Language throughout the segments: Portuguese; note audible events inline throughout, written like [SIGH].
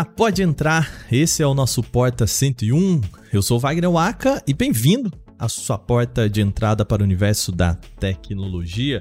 entrar, pode entrar. Esse é o nosso Porta 101. Eu sou Wagner Waka e bem-vindo à sua porta de entrada para o universo da tecnologia.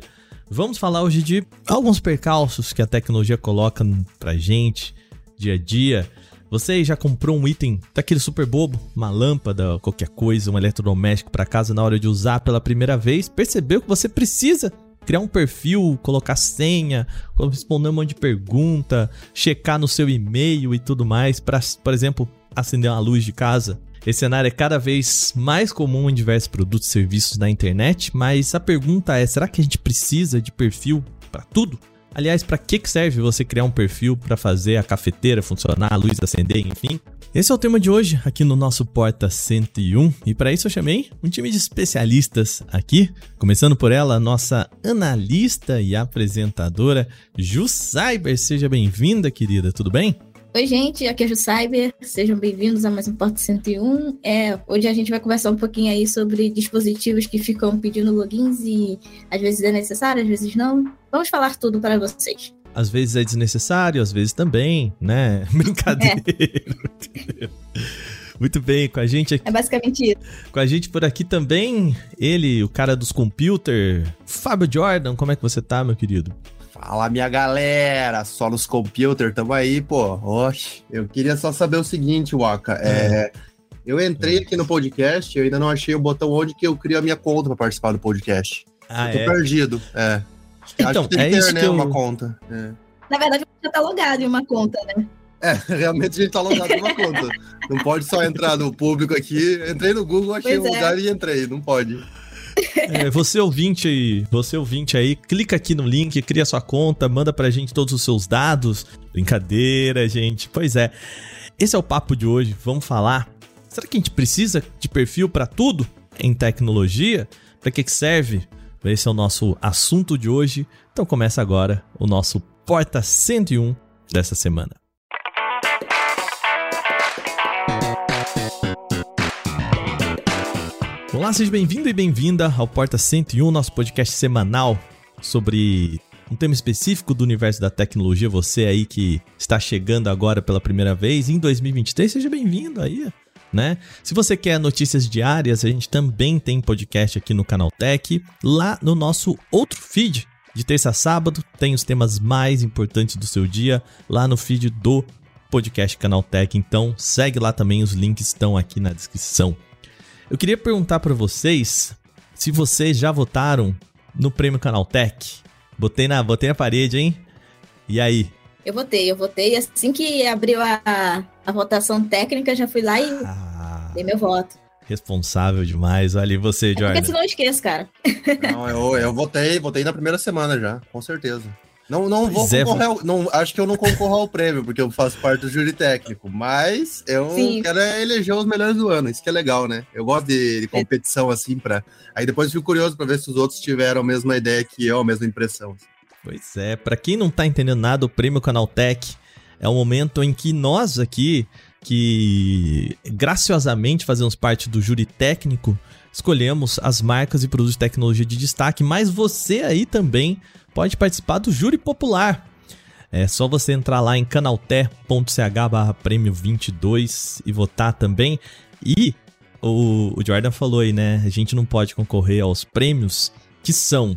Vamos falar hoje de alguns percalços que a tecnologia coloca pra gente dia a dia. Você já comprou um item daquele super bobo, uma lâmpada, qualquer coisa, um eletrodoméstico para casa na hora de usar pela primeira vez? Percebeu que você precisa criar um perfil, colocar senha, responder um monte de pergunta, checar no seu e-mail e tudo mais para, por exemplo, acender uma luz de casa. Esse cenário é cada vez mais comum em diversos produtos e serviços na internet, mas a pergunta é: será que a gente precisa de perfil para tudo? Aliás, para que serve você criar um perfil para fazer a cafeteira funcionar, a luz acender, enfim? Esse é o tema de hoje aqui no nosso Porta 101 e para isso eu chamei um time de especialistas aqui, começando por ela, nossa analista e apresentadora Ju Cyber. Seja bem-vinda, querida, tudo bem? Oi, gente, aqui é a Ju Cyber, sejam bem-vindos a mais um Porta 101. É, hoje a gente vai conversar um pouquinho aí sobre dispositivos que ficam pedindo logins e às vezes é necessário, às vezes não. Vamos falar tudo para vocês. Às vezes é desnecessário, às vezes também, né? [LAUGHS] Brincadeira. É. Muito bem, com a gente aqui. É basicamente isso. Com a gente por aqui também, ele, o cara dos computer, Fábio Jordan. Como é que você tá, meu querido? Fala, minha galera, só nos computer, tamo aí, pô. Oxe, eu queria só saber o seguinte, Waka. É, eu entrei aqui no podcast, eu ainda não achei o botão onde que eu crio a minha conta para participar do podcast. Ah, eu tô é? perdido, é. Então, Acho que tem é que ter, isso né, que eu... uma conta. É. Na verdade, você já tá logado em uma conta, né? É, [LAUGHS] realmente a gente tá logado em uma conta. Não pode só entrar no público aqui. Entrei no Google, achei Pois um é. lugar e entrei. Não pode. É, você ouvinte aí, você ouvinte aí, clica aqui no link, cria sua conta, manda pra gente todos os seus dados. Brincadeira, gente. Pois é. Esse é o papo de hoje. Vamos falar. Será que a gente precisa de perfil pra tudo em tecnologia? Pra que que serve? Esse é o nosso assunto de hoje. Então começa agora o nosso Porta 101 dessa semana. Olá, seja bem-vindo e bem-vinda ao Porta 101, nosso podcast semanal sobre um tema específico do universo da tecnologia. Você aí que está chegando agora pela primeira vez em 2023, seja bem-vindo aí, né? Se você quer notícias diárias, a gente também tem podcast aqui no Canal Tech, lá no nosso outro feed. De terça a sábado, tem os temas mais importantes do seu dia lá no feed do podcast Canal Tech. Então, segue lá também, os links estão aqui na descrição. Eu queria perguntar para vocês se vocês já votaram no Prêmio Canaltech. Botei na, botei na parede, hein? E aí? Eu votei, eu votei. Assim que abriu a, a votação técnica, já fui lá e Ah, dei meu voto. responsável demais. Olha, e você, É porque Jordan? senão eu esqueço, cara. Não, eu, eu votei, votei na primeira semana já, com certeza. Não, não vou Pois é, concorrer, ao- não, acho que eu não concorro ao prêmio, porque eu faço parte do júri técnico, mas eu Sim. quero é eleger os melhores do ano, isso que é legal, né? Eu gosto de, de competição assim, pra... aí depois eu fico curioso pra ver se os outros tiveram a mesma ideia que eu, a mesma impressão. Pois é, pra quem não tá entendendo nada, o Prêmio Canaltech é o momento em que nós aqui, que graciosamente fazemos parte do júri técnico, escolhemos as marcas e produtos de tecnologia de destaque, mas você aí também pode participar do júri popular. É só você entrar lá em canalté.ch barra prêmio 22 e votar também. E o Jordan falou aí, né? A gente não pode concorrer aos prêmios que são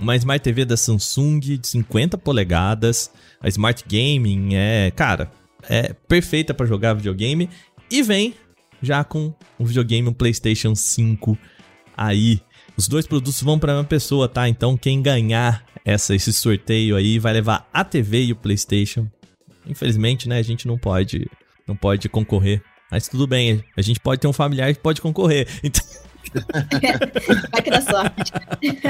uma Smart TV da Samsung de 50 polegadas, a Smart Gaming é, cara, é perfeita para jogar videogame e vem já com um videogame, um PlayStation 5 aí. Os dois produtos vão para uma pessoa, tá? Então quem ganhar essa esse sorteio aí vai levar a TV e o PlayStation. Infelizmente, né, a gente não pode não pode concorrer. Mas tudo bem, a gente pode ter um familiar que pode concorrer. [LAUGHS] Então, [LAUGHS] Vai que dá sorte.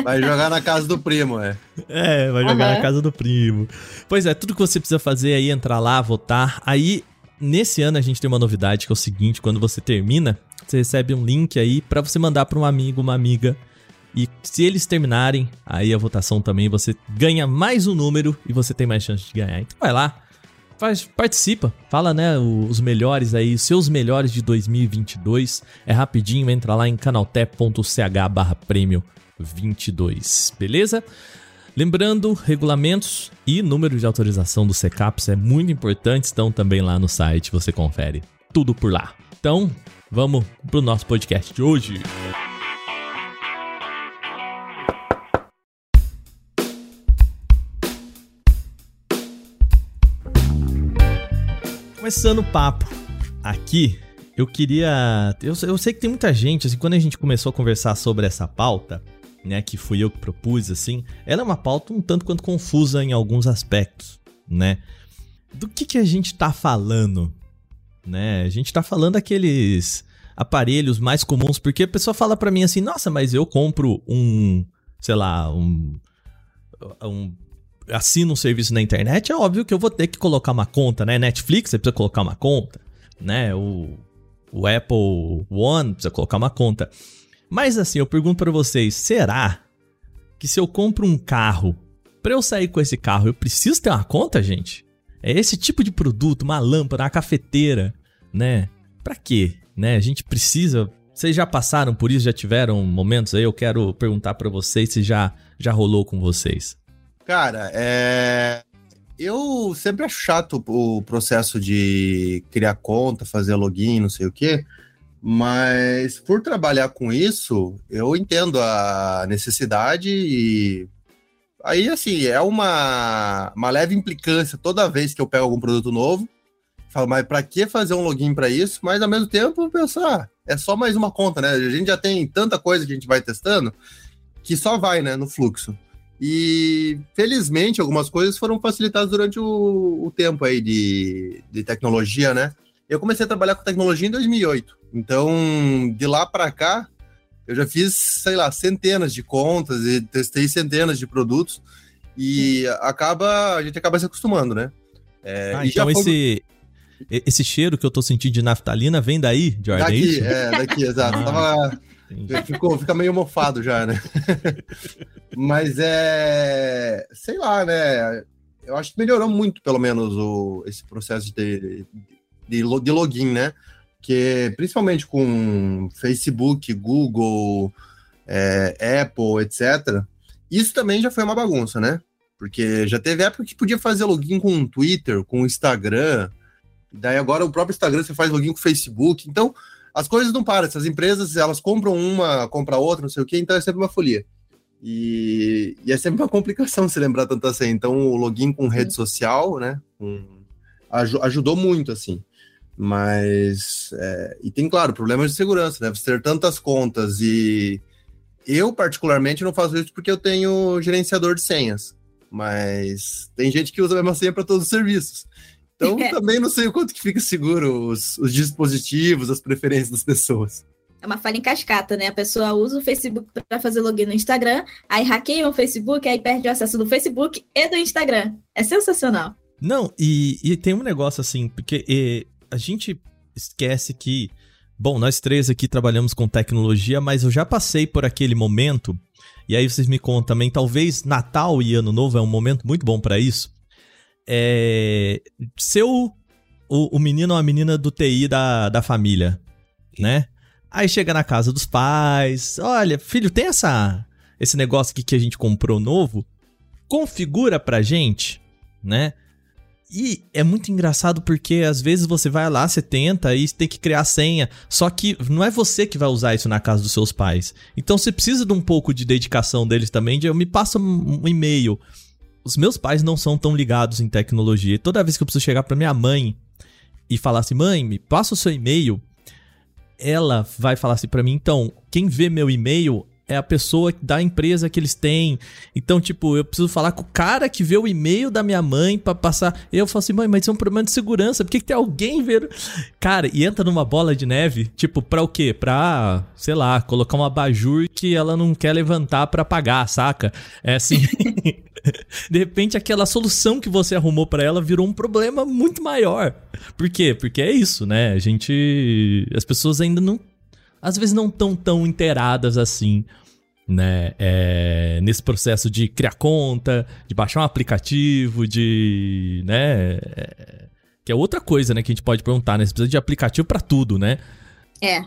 Vai jogar na casa do primo, é. É, vai jogar Aham. na casa do primo. Pois é, tudo que você precisa fazer aí é entrar lá, votar. Aí, nesse ano a gente tem uma novidade que é o seguinte, quando você termina, você recebe um link aí pra você mandar pra um amigo, uma amiga. E se eles terminarem, aí a votação também, você ganha mais um número e você tem mais chance de ganhar. Então vai lá, faz, participa, fala, né, os melhores aí, os seus melhores de 2022. É rapidinho, entra lá em canalté.ch barra prêmio 22, beleza? Lembrando, regulamentos e número de autorização do CECAPS é muito importante, estão também lá no site, você confere tudo por lá. Então, vamos pro nosso podcast de hoje. Começando o papo aqui, eu queria. Eu, eu sei que tem muita gente, assim, quando a gente começou a conversar sobre essa pauta, né, que fui eu que propus, assim, ela é uma pauta um tanto quanto confusa em alguns aspectos, né? Do que que a gente tá falando, né? A gente tá falando aqueles aparelhos mais comuns, porque a pessoa fala para mim assim, nossa, mas eu compro um, sei lá, um, um assino um serviço na internet, é óbvio que eu vou ter que colocar uma conta, né? Netflix, você precisa colocar uma conta, né? O, o Apple One precisa colocar uma conta. Mas assim, eu pergunto para vocês, será que se eu compro um carro, para eu sair com esse carro, eu preciso ter uma conta, gente? É esse tipo de produto, uma lâmpada, uma cafeteira, né? Para quê? Né? A gente precisa. Vocês já passaram por isso? Já tiveram momentos aí? Eu quero perguntar para vocês se já já rolou com vocês. Cara, é eu sempre acho chato o processo de criar conta, fazer login, não sei o quê. Mas por trabalhar com isso, eu entendo a necessidade e aí assim, é uma, uma leve implicância toda vez que eu pego algum produto novo. Falo, mas para que fazer um login para isso? Mas ao mesmo tempo, pensar, ah, é só mais uma conta, né? A gente já tem tanta coisa que a gente vai testando que só vai, né, no fluxo. E felizmente algumas coisas foram facilitadas durante o, o tempo aí de, de tecnologia, né? Eu comecei a trabalhar com tecnologia em 2008. Então, de lá para cá, eu já fiz, sei lá, centenas de contas e testei centenas de produtos e acaba a gente acaba se acostumando, né? É, ah, então esse esse cheiro que eu tô sentindo de naftalina vem daí, Jordan? Daqui, é, daqui, [LAUGHS] exato. Ah, Tava, ficou, fica meio mofado já, né? [LAUGHS] Mas é, sei lá, né? Eu acho que melhorou muito, pelo menos, o, esse processo de, de, de login, né? Que principalmente com Facebook, Google, é, Apple, etc. Isso também já foi uma bagunça, né? Porque já teve época que podia fazer login com o Twitter, com o Instagram. Daí agora o próprio Instagram você faz login com o Facebook. Então, as coisas não param. Essas empresas, elas compram uma, compram outra, não sei o quê, então é sempre uma folia. E, e é sempre uma complicação [LAUGHS] se lembrar tanto assim. Então, o login com rede social, né? Com, ajudou muito, assim. Mas. É, e tem, claro, problemas de segurança, né? Você ter tantas contas e. Eu, particularmente, não faço isso porque eu tenho gerenciador de senhas. Mas tem gente que usa a mesma senha para todos os serviços. Então, [LAUGHS] é. também não sei o quanto que fica seguro os, os dispositivos, as preferências das pessoas. É uma falha em cascata, né? A pessoa usa o Facebook para fazer login no Instagram, aí hackeia o Facebook, aí perde o acesso do Facebook e do Instagram. É sensacional. Não, e, e tem um negócio assim, porque e, a gente esquece que, bom, nós três aqui trabalhamos com tecnologia, mas eu já passei por aquele momento, e aí vocês me contam também, talvez Natal e Ano Novo é um momento muito bom para isso. É, ser o, o, o menino ou a menina do TI da, da família, né? Aí chega na casa dos pais, olha, filho, tem essa esse negócio aqui que a gente comprou novo, configura pra gente, né? E é muito engraçado porque às vezes você vai lá, você tenta e tem que criar senha. Só que não é você que vai usar isso na casa dos seus pais. Então você precisa de um pouco de dedicação deles também. De, eu me passa um e-mail. Os meus pais não são tão ligados em tecnologia. Toda vez que eu preciso chegar para minha mãe e falar assim: mãe, me passa o seu e-mail. Ela vai falar assim para mim: então, quem vê meu e-mail é a pessoa da empresa que eles têm. Então, tipo, eu preciso falar com o cara que vê o e-mail da minha mãe para passar. Eu falo assim, mãe, mas isso é um problema de segurança. Por que, que tem alguém vendo? Cara, e entra numa bola de neve, tipo, pra o quê? Pra, sei lá, colocar uma abajur que ela não quer levantar para pagar, saca? É assim. [LAUGHS] [LAUGHS] de repente, aquela solução que você arrumou para ela virou um problema muito maior. Por quê? Porque é isso, né? A gente. As pessoas ainda não às vezes não tão tão inteiradas assim, né? É, nesse processo de criar conta, de baixar um aplicativo, de, né? É, que é outra coisa, né? Que a gente pode perguntar, né? Você precisa de aplicativo para tudo, né? É.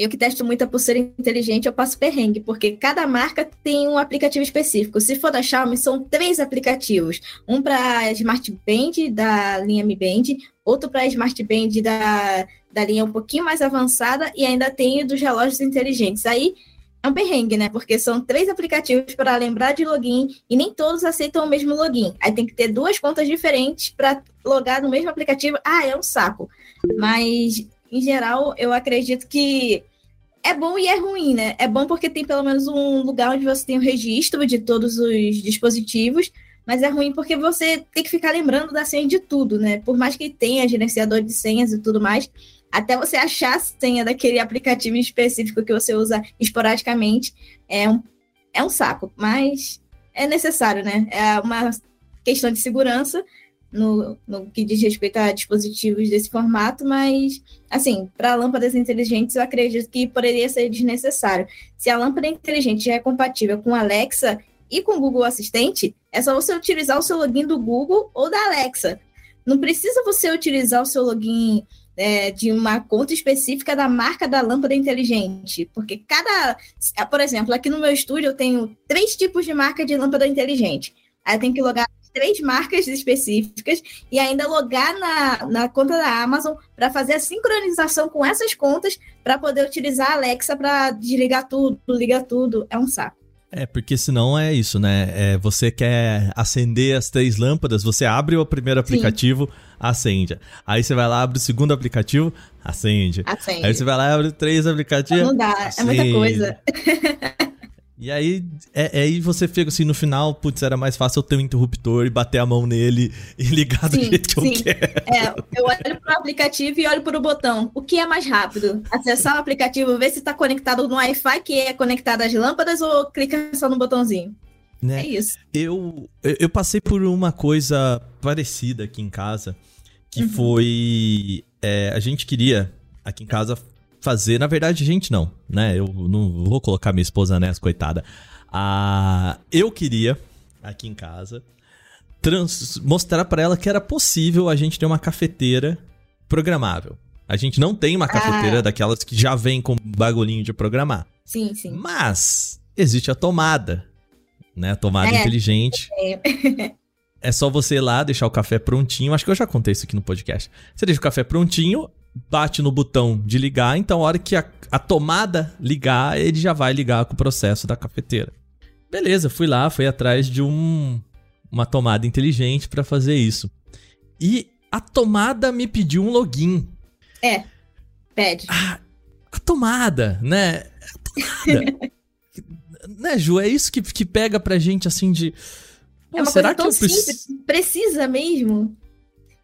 eu que testo muita pulseira inteligente, eu passo perrengue, porque cada marca tem um aplicativo específico. Se for da Xiaomi, são três aplicativos. Um para Smart Band da linha Mi Band, outro para Smart Band da, da linha um pouquinho mais avançada e ainda tem dos relógios inteligentes. Aí é um perrengue, né? Porque são três aplicativos para lembrar de login e nem todos aceitam o mesmo login. Aí tem que ter duas contas diferentes para logar no mesmo aplicativo. Ah, é um saco. Mas, em geral, eu acredito que é bom e é ruim, né? É bom porque tem pelo menos um lugar onde você tem o registro de todos os dispositivos, mas é ruim porque você tem que ficar lembrando da senha de tudo, né? Por mais que tenha gerenciador de senhas e tudo mais, até você achar a senha daquele aplicativo específico que você usa esporadicamente, é um, é um saco, mas é necessário, né? É uma questão de segurança no, no que diz respeito a dispositivos desse formato, mas, assim, para lâmpadas inteligentes, eu acredito que poderia ser desnecessário. Se a lâmpada inteligente já é compatível com Alexa e com Google Assistente, é só você utilizar o seu login do Google ou da Alexa. Não precisa você utilizar o seu login é, de uma conta específica da marca da lâmpada inteligente, porque cada, por exemplo, aqui no meu estúdio eu tenho três tipos de marca de lâmpada inteligente. Aí eu tenho que logar três marcas específicas e ainda logar na, na conta da Amazon para fazer a sincronização com essas contas para poder utilizar a Alexa para desligar tudo, ligar tudo. É um saco. É, porque senão é isso, né? É, você quer acender as três lâmpadas, você abre o primeiro aplicativo, Sim. acende. Aí você vai lá, abre o segundo aplicativo, acende. acende. Aí você vai lá, abre três aplicativos. Não dá, acende. é muita coisa. [LAUGHS] E aí, é, é, aí você fica assim, no final, putz, era mais fácil eu ter um interruptor e bater a mão nele e ligar do sim, jeito que sim. eu quero. É, eu olho pro aplicativo e olho pro botão. O que é mais rápido? Acessar o aplicativo, ver se está conectado no Wi-Fi, que é conectado às lâmpadas, ou clica só no botãozinho? Né? É isso. Eu, eu passei por uma coisa parecida aqui em casa, que uhum. foi... É, a gente queria, aqui em casa, fazer. Na verdade, gente, não, né? Eu não vou colocar minha esposa nessa, coitada. Ah, eu queria, aqui em casa, trans, mostrar para ela que era possível a gente ter uma cafeteira programável. A gente não tem uma cafeteira ah. daquelas que já vem com bagulhinho de programar. Sim, sim. Mas existe a tomada, né? A tomada é. inteligente. É. [LAUGHS] é só você ir lá, deixar o café prontinho. Acho que eu já contei isso aqui no podcast. Você deixa o café prontinho, bate no botão de ligar, então a hora que a, a tomada ligar, ele já vai ligar com o processo da cafeteira. Beleza, fui lá, fui atrás de um, uma tomada inteligente para fazer isso. E a tomada me pediu um login. É, pede. Ah, a tomada, né? A tomada. [LAUGHS] né, Ju? É isso que, que pega pra gente assim de. Pô, é uma será coisa tão que eu simples, precisa mesmo.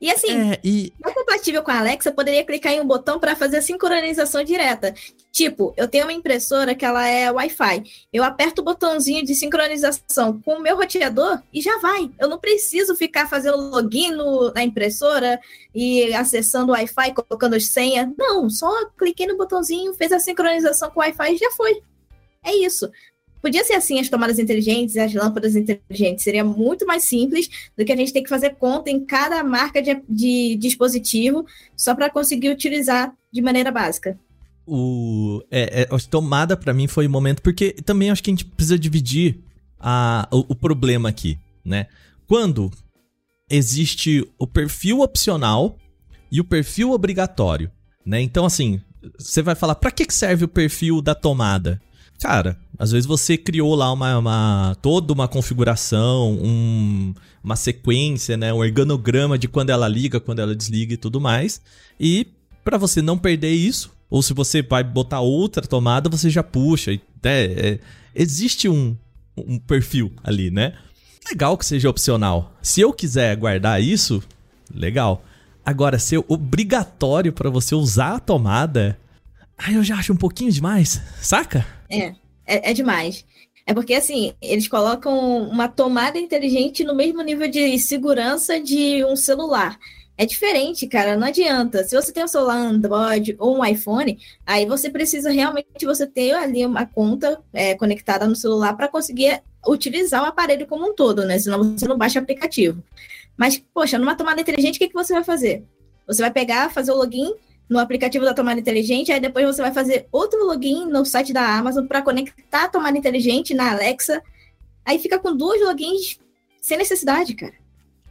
E assim, é, e... não compatível com a Alexa, poderia clicar em um botão para fazer a sincronização direta. Tipo, eu tenho uma impressora que ela é Wi-Fi. Eu aperto o botãozinho de sincronização com o meu roteador e já vai. Eu não preciso ficar fazendo login no, na impressora e acessando o Wi-Fi, colocando senha. Não, só cliquei no botãozinho, fez a sincronização com o Wi-Fi e já foi. É isso. Podia ser assim as tomadas inteligentes, as lâmpadas inteligentes. Seria muito mais simples do que a gente ter que fazer conta em cada marca de, de dispositivo só para conseguir utilizar de maneira básica. O, é, é, tomada para mim foi o momento, porque também acho que a gente precisa dividir a, o, o problema aqui, né? Quando existe o perfil opcional e o perfil obrigatório, né? Então, assim, você vai falar, para que serve o perfil da tomada? Cara, às vezes você criou lá uma, uma toda uma configuração, um, uma sequência, né, um organograma de quando ela liga, quando ela desliga e tudo mais. E para você não perder isso, ou se você vai botar outra tomada, você já puxa. Né, é, existe um, um perfil ali, né? Legal que seja opcional. Se eu quiser guardar isso, legal. Agora, ser obrigatório para você usar a tomada, aí eu já acho um pouquinho demais, saca? É, é, é demais. É porque, assim, eles colocam uma tomada inteligente no mesmo nível de segurança de um celular. É diferente, cara, não adianta. Se você tem um celular Android ou um iPhone, aí você precisa realmente você ter ali uma conta é, conectada no celular para conseguir utilizar o aparelho como um todo, né? Senão você não baixa o aplicativo. Mas, poxa, numa tomada inteligente, o que, que você vai fazer? Você vai pegar, fazer o login no aplicativo da tomada inteligente, aí depois você vai fazer outro login no site da Amazon para conectar a tomada inteligente na Alexa. Aí fica com dois logins sem necessidade, cara.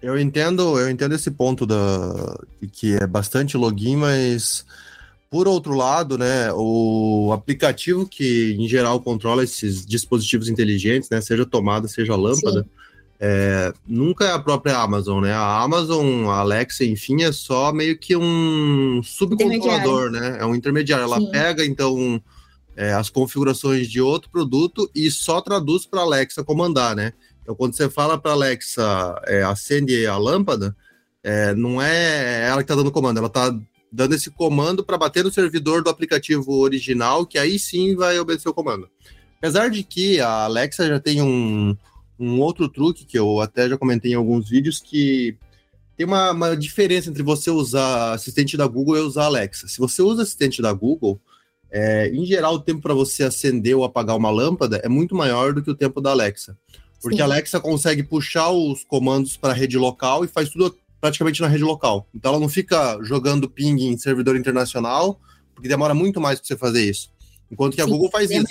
Eu entendo, eu entendo esse ponto da que é bastante login, mas por outro lado, né, o aplicativo que em geral controla esses dispositivos inteligentes, né, seja tomada, seja lâmpada, é, nunca é a própria Amazon, né? A Amazon, a Alexa, enfim, é só meio que um subcontrolador, né? É um intermediário. Ela Sim. pega então é, as configurações de outro produto e só traduz para a Alexa comandar, né? Então, quando você fala para a Alexa é, acende a lâmpada, é, não é ela que está dando comando, ela está dando esse comando para bater no servidor do aplicativo original, que aí sim vai obedecer o comando. Apesar de que a Alexa já tem um, um outro truque que eu até já comentei em alguns vídeos, que tem uma, uma diferença entre você usar assistente da Google e usar Alexa. Se você usa assistente da Google, é, em geral, o tempo para você acender ou apagar uma lâmpada é muito maior do que o tempo da Alexa. Porque Sim. a Alexa consegue puxar os comandos para a rede local e faz tudo praticamente na rede local. Então ela não fica jogando ping em servidor internacional, porque demora muito mais para você fazer isso. Enquanto que a Sim, Google faz é isso.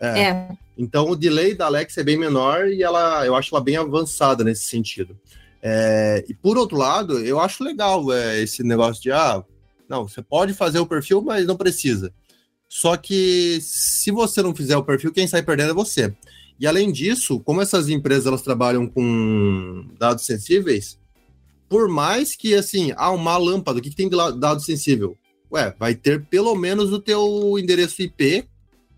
É. é. Então o delay da Alexa é bem menor e ela, eu acho ela bem avançada nesse sentido. É, e por outro lado, eu acho legal é, esse negócio de ah, não, você pode fazer o perfil, mas não precisa. Só que se você não fizer o perfil, quem sai perdendo é você. E além disso, como essas empresas elas trabalham com dados sensíveis, por mais que assim, ah, uma lâmpada, o que, que tem de dado sensível? Ué, vai ter pelo menos o teu endereço IP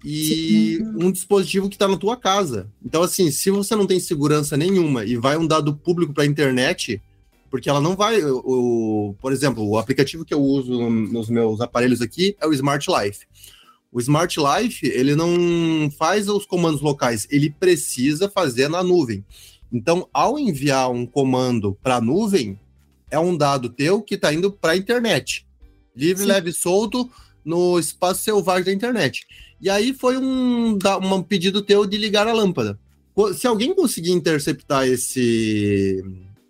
e um dispositivo que está na tua casa. Então, assim, se você não tem segurança nenhuma e vai um dado público para a internet, porque ela não vai. O, por exemplo, o aplicativo que eu uso nos meus aparelhos aqui é o Smart Life. O Smart Life, ele não faz os comandos locais, ele precisa fazer na nuvem. Então, ao enviar um comando para a nuvem, é um dado teu que está indo para a internet. Livre, Sim. leve, solto no espaço selvagem da internet. E aí foi um, um pedido teu de ligar a lâmpada. Se alguém conseguir interceptar esse,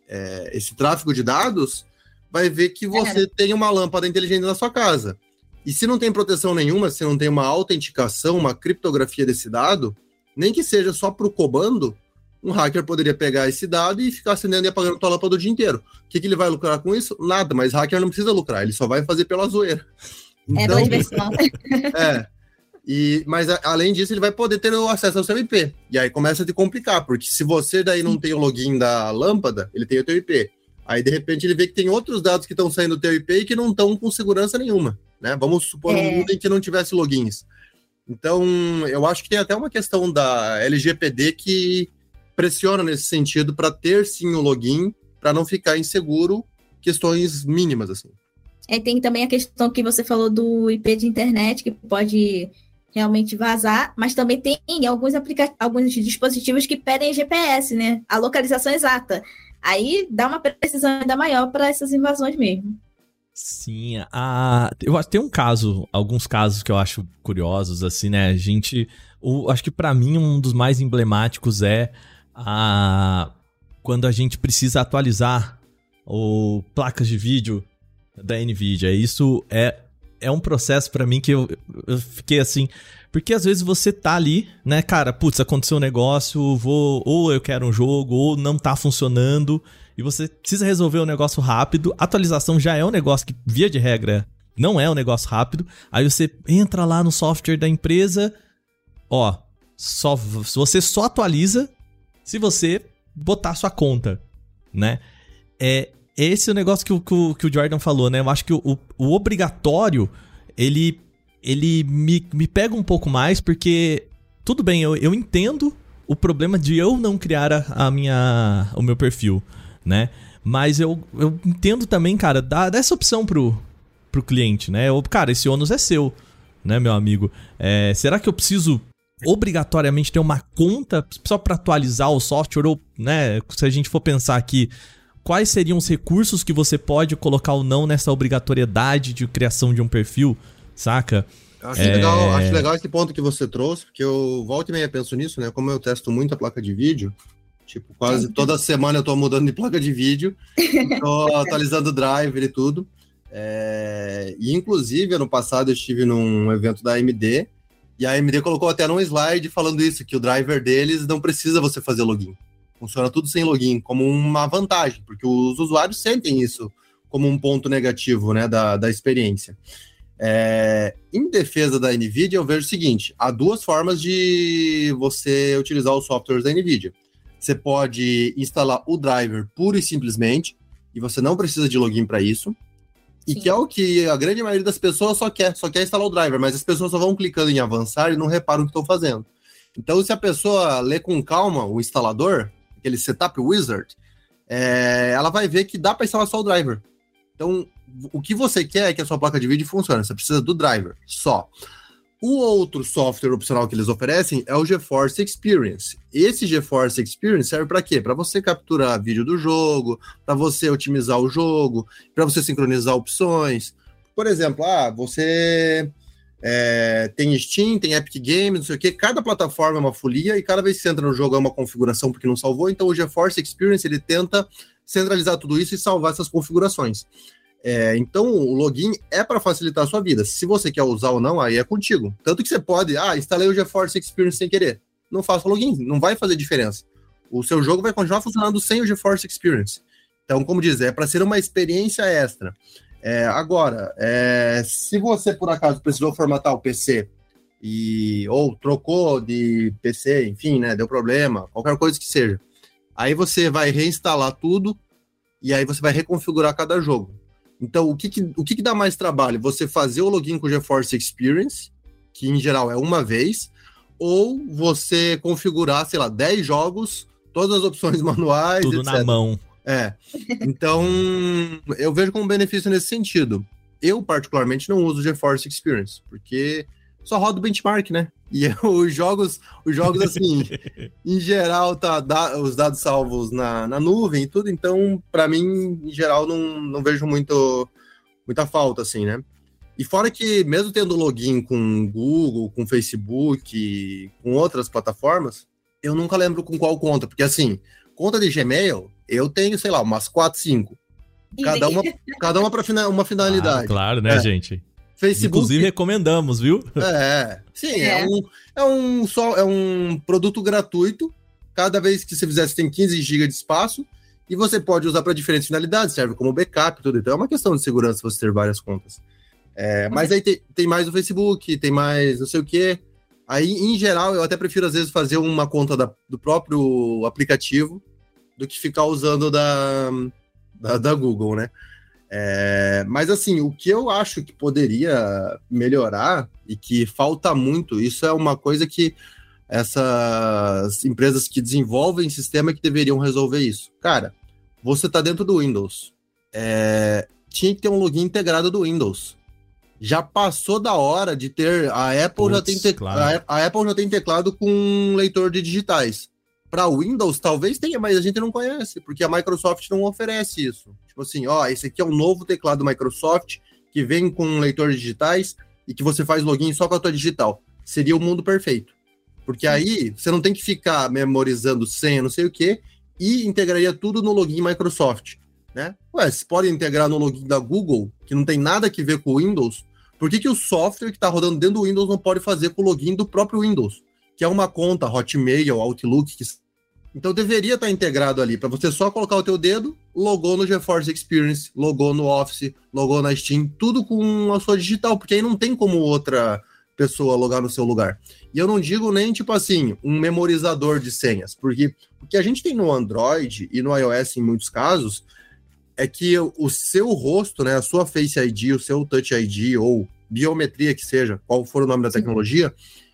é, esse tráfego de dados, vai ver que você é. tem uma lâmpada inteligente na sua casa. E se não tem proteção nenhuma, se não tem uma autenticação, uma criptografia desse dado, nem que seja só para o comando, um hacker poderia pegar esse dado e ficar acendendo e apagando tua lâmpada o dia inteiro. O que, que ele vai lucrar com isso? Nada, mas hacker não precisa lucrar, ele só vai fazer pela zoeira. É então, [LAUGHS] é diversão. é. E, mas a, além disso, ele vai poder ter o acesso ao seu IP. E aí começa a te complicar, porque se você daí não tem o login da lâmpada, ele tem o teu IP. Aí, de repente, ele vê que tem outros dados que estão saindo do teu IP e que não estão com segurança nenhuma. Né? Vamos supor é. um mundo em que não tivesse logins. Então, eu acho que tem até uma questão da LGPD que pressiona nesse sentido para ter sim o login, para não ficar inseguro, questões mínimas assim. É, tem também a questão que você falou do IP de internet, que pode realmente vazar, mas também tem alguns, alguns dispositivos que pedem GPS, né? A localização exata. Aí dá uma precisão ainda maior para essas invasões mesmo. Sim, a, eu acho tem um caso, alguns casos que eu acho curiosos, assim, né? A gente, o, acho que para mim um dos mais emblemáticos é a quando a gente precisa atualizar o placas de vídeo da Nvidia. Isso é é um processo para mim que eu, eu fiquei assim. Porque às vezes você tá ali, né, cara, putz, aconteceu um negócio, vou, ou eu quero um jogo, ou não tá funcionando, e você precisa resolver o um negócio rápido. Atualização já é um negócio que, via de regra, não é um negócio rápido. Aí você entra lá no software da empresa, ó, só, você só atualiza se você botar sua conta, né? É, esse é o negócio que o, que o Jordan falou, né? Eu acho que o, o obrigatório, ele, ele me, me pega um pouco mais, porque tudo bem, eu, eu entendo o problema de eu não criar a, a minha, o meu perfil, né? Mas eu, eu entendo também, cara, dá, dá essa opção pro, pro cliente, né? Eu, cara, esse ônus é seu, né, meu amigo? É, será que eu preciso obrigatoriamente ter uma conta só para atualizar o software? Ou, né, se a gente for pensar aqui quais seriam os recursos que você pode colocar ou não nessa obrigatoriedade de criação de um perfil, saca? Acho, é... legal, acho legal esse ponto que você trouxe, porque eu volto e meia penso nisso, né? Como eu testo muito a placa de vídeo, tipo, quase toda semana eu tô mudando de placa de vídeo, [LAUGHS] tô atualizando o driver e tudo. É, e inclusive, ano passado eu estive num evento da AMD e a AMD colocou até num slide falando isso, que o driver deles não precisa você fazer login. Funciona tudo sem login, como uma vantagem, porque os usuários sentem isso como um ponto negativo né, da, da experiência. É, em defesa da NVIDIA, eu vejo o seguinte: há duas formas de você utilizar os softwares da NVIDIA. Você pode instalar o driver pura e simplesmente, e você não precisa de login para isso. E Sim. que é o que a grande maioria das pessoas só quer, só quer instalar o driver, mas as pessoas só vão clicando em avançar e não reparam o que estão fazendo. Então, se a pessoa lê com calma o instalador, aquele setup wizard, é, ela vai ver que dá para instalar só o driver. Então, o que você quer é que a sua placa de vídeo funcione, você precisa do driver só. O outro software opcional que eles oferecem é o GeForce Experience. Esse GeForce Experience serve para quê? Para você capturar vídeo do jogo, para você otimizar o jogo, para você sincronizar opções. Por exemplo, ah, você é, tem Steam, tem Epic Games, não sei o que. Cada plataforma é uma folia e cada vez que você entra no jogo é uma configuração porque não salvou. Então o GeForce Experience ele tenta centralizar tudo isso e salvar essas configurações. É, então, o login é para facilitar a sua vida. Se você quer usar ou não, aí é contigo. Tanto que você pode, ah, instalei o GeForce Experience sem querer. Não faça login, não vai fazer diferença. O seu jogo vai continuar funcionando sem o GeForce Experience. Então, como diz, é para ser uma experiência extra. É, agora, é, se você por acaso precisou formatar o PC e ou trocou de PC, enfim, né, deu problema, qualquer coisa que seja, aí você vai reinstalar tudo e aí você vai reconfigurar cada jogo. Então, o que, que o que, que, dá mais trabalho? Você fazer o login com o GeForce Experience, que em geral é uma vez, ou você configurar, sei lá, 10 jogos, todas as opções [LAUGHS] manuais. Tudo etc. na mão. É. Então, eu vejo como benefício nesse sentido. Eu, particularmente, não uso o GeForce Experience, porque só roda o benchmark, né? E [LAUGHS] os jogos, os jogos assim, [LAUGHS] em geral, tá da, os dados salvos na, na nuvem e tudo, então, para mim, em geral, não, não vejo muito, muita falta, assim, né? E fora que, mesmo tendo login com Google, com Facebook, com outras plataformas, eu nunca lembro com qual conta, porque assim, conta de Gmail, eu tenho, sei lá, umas 4, 5. [LAUGHS] Cada uma, cada uma para uma finalidade. Ah, claro, né, é. gente? Facebook. Inclusive recomendamos, viu? É, sim, é, é um, é, um, só, é um produto gratuito. Cada vez que você fizer, você tem 15 GB de espaço e você pode usar para diferentes finalidades, serve como backup e tudo. Então é uma questão de segurança você ter várias contas. É, mas aí tem, tem mais o Facebook, tem mais não sei o quê. Aí, em geral, eu até prefiro, às vezes, fazer uma conta da, do próprio aplicativo do que ficar usando da, da, da Google, né? É, mas assim, o que eu acho que poderia melhorar e que falta muito, isso é uma coisa que essas empresas que desenvolvem sistema que deveriam resolver isso. Cara, você está dentro do Windows. É, tinha que ter um login integrado do Windows. Já passou da hora de ter. A Apple, Puts, já, tem te, claro. a, a Apple já tem teclado com leitor de digitais. Para Windows, talvez tenha, mas a gente não conhece, porque a Microsoft não oferece isso. Tipo assim, ó, esse aqui é um novo teclado Microsoft que vem com um leitor digitais e que você faz login só com a tua digital. Seria o mundo perfeito. Porque aí você não tem que ficar memorizando senha, não sei o que, e integraria tudo no login Microsoft. Né? Ué, você pode integrar no login da Google, que não tem nada a ver com o Windows, por que, que o software que está rodando dentro do Windows não pode fazer com o login do próprio Windows? Que é uma conta Hotmail, Outlook, que então deveria estar integrado ali para você só colocar o teu dedo, logou no GeForce Experience, logou no Office, logou na Steam, tudo com a sua digital, porque aí não tem como outra pessoa logar no seu lugar. E eu não digo nem tipo assim, um memorizador de senhas, porque o que a gente tem no Android e no iOS em muitos casos é que o seu rosto, né, a sua Face ID, o seu Touch ID ou biometria que seja, qual for o nome da tecnologia, Sim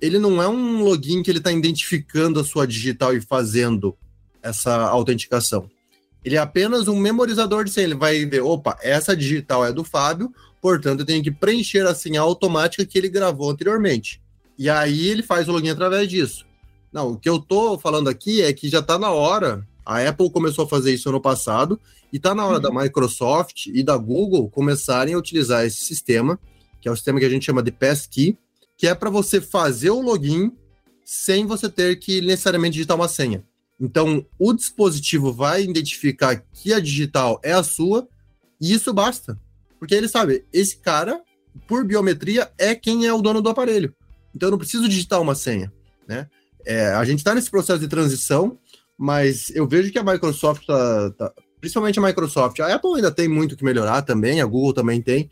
ele não é um login que ele está identificando a sua digital e fazendo essa autenticação. Ele é apenas um memorizador de senha. Ele vai ver, opa, essa digital é do Fábio, portanto eu tenho que preencher a senha automática que ele gravou anteriormente. E aí ele faz o login através disso. Não, o que eu estou falando aqui é que já está na hora. A Apple começou a fazer isso ano passado e está na hora uhum. da Microsoft e da Google começarem a utilizar esse sistema, que é o sistema que a gente chama de Passkey, que é para você fazer o login sem você ter que necessariamente digitar uma senha. Então, o dispositivo vai identificar que a digital é a sua e isso basta. Porque ele sabe, esse cara, por biometria, é quem é o dono do aparelho. Então eu não preciso digitar uma senha, né? É, a gente está nesse processo de transição, mas eu vejo que a Microsoft tá, tá, principalmente a Microsoft, a Apple ainda tem muito que melhorar também, a Google também tem,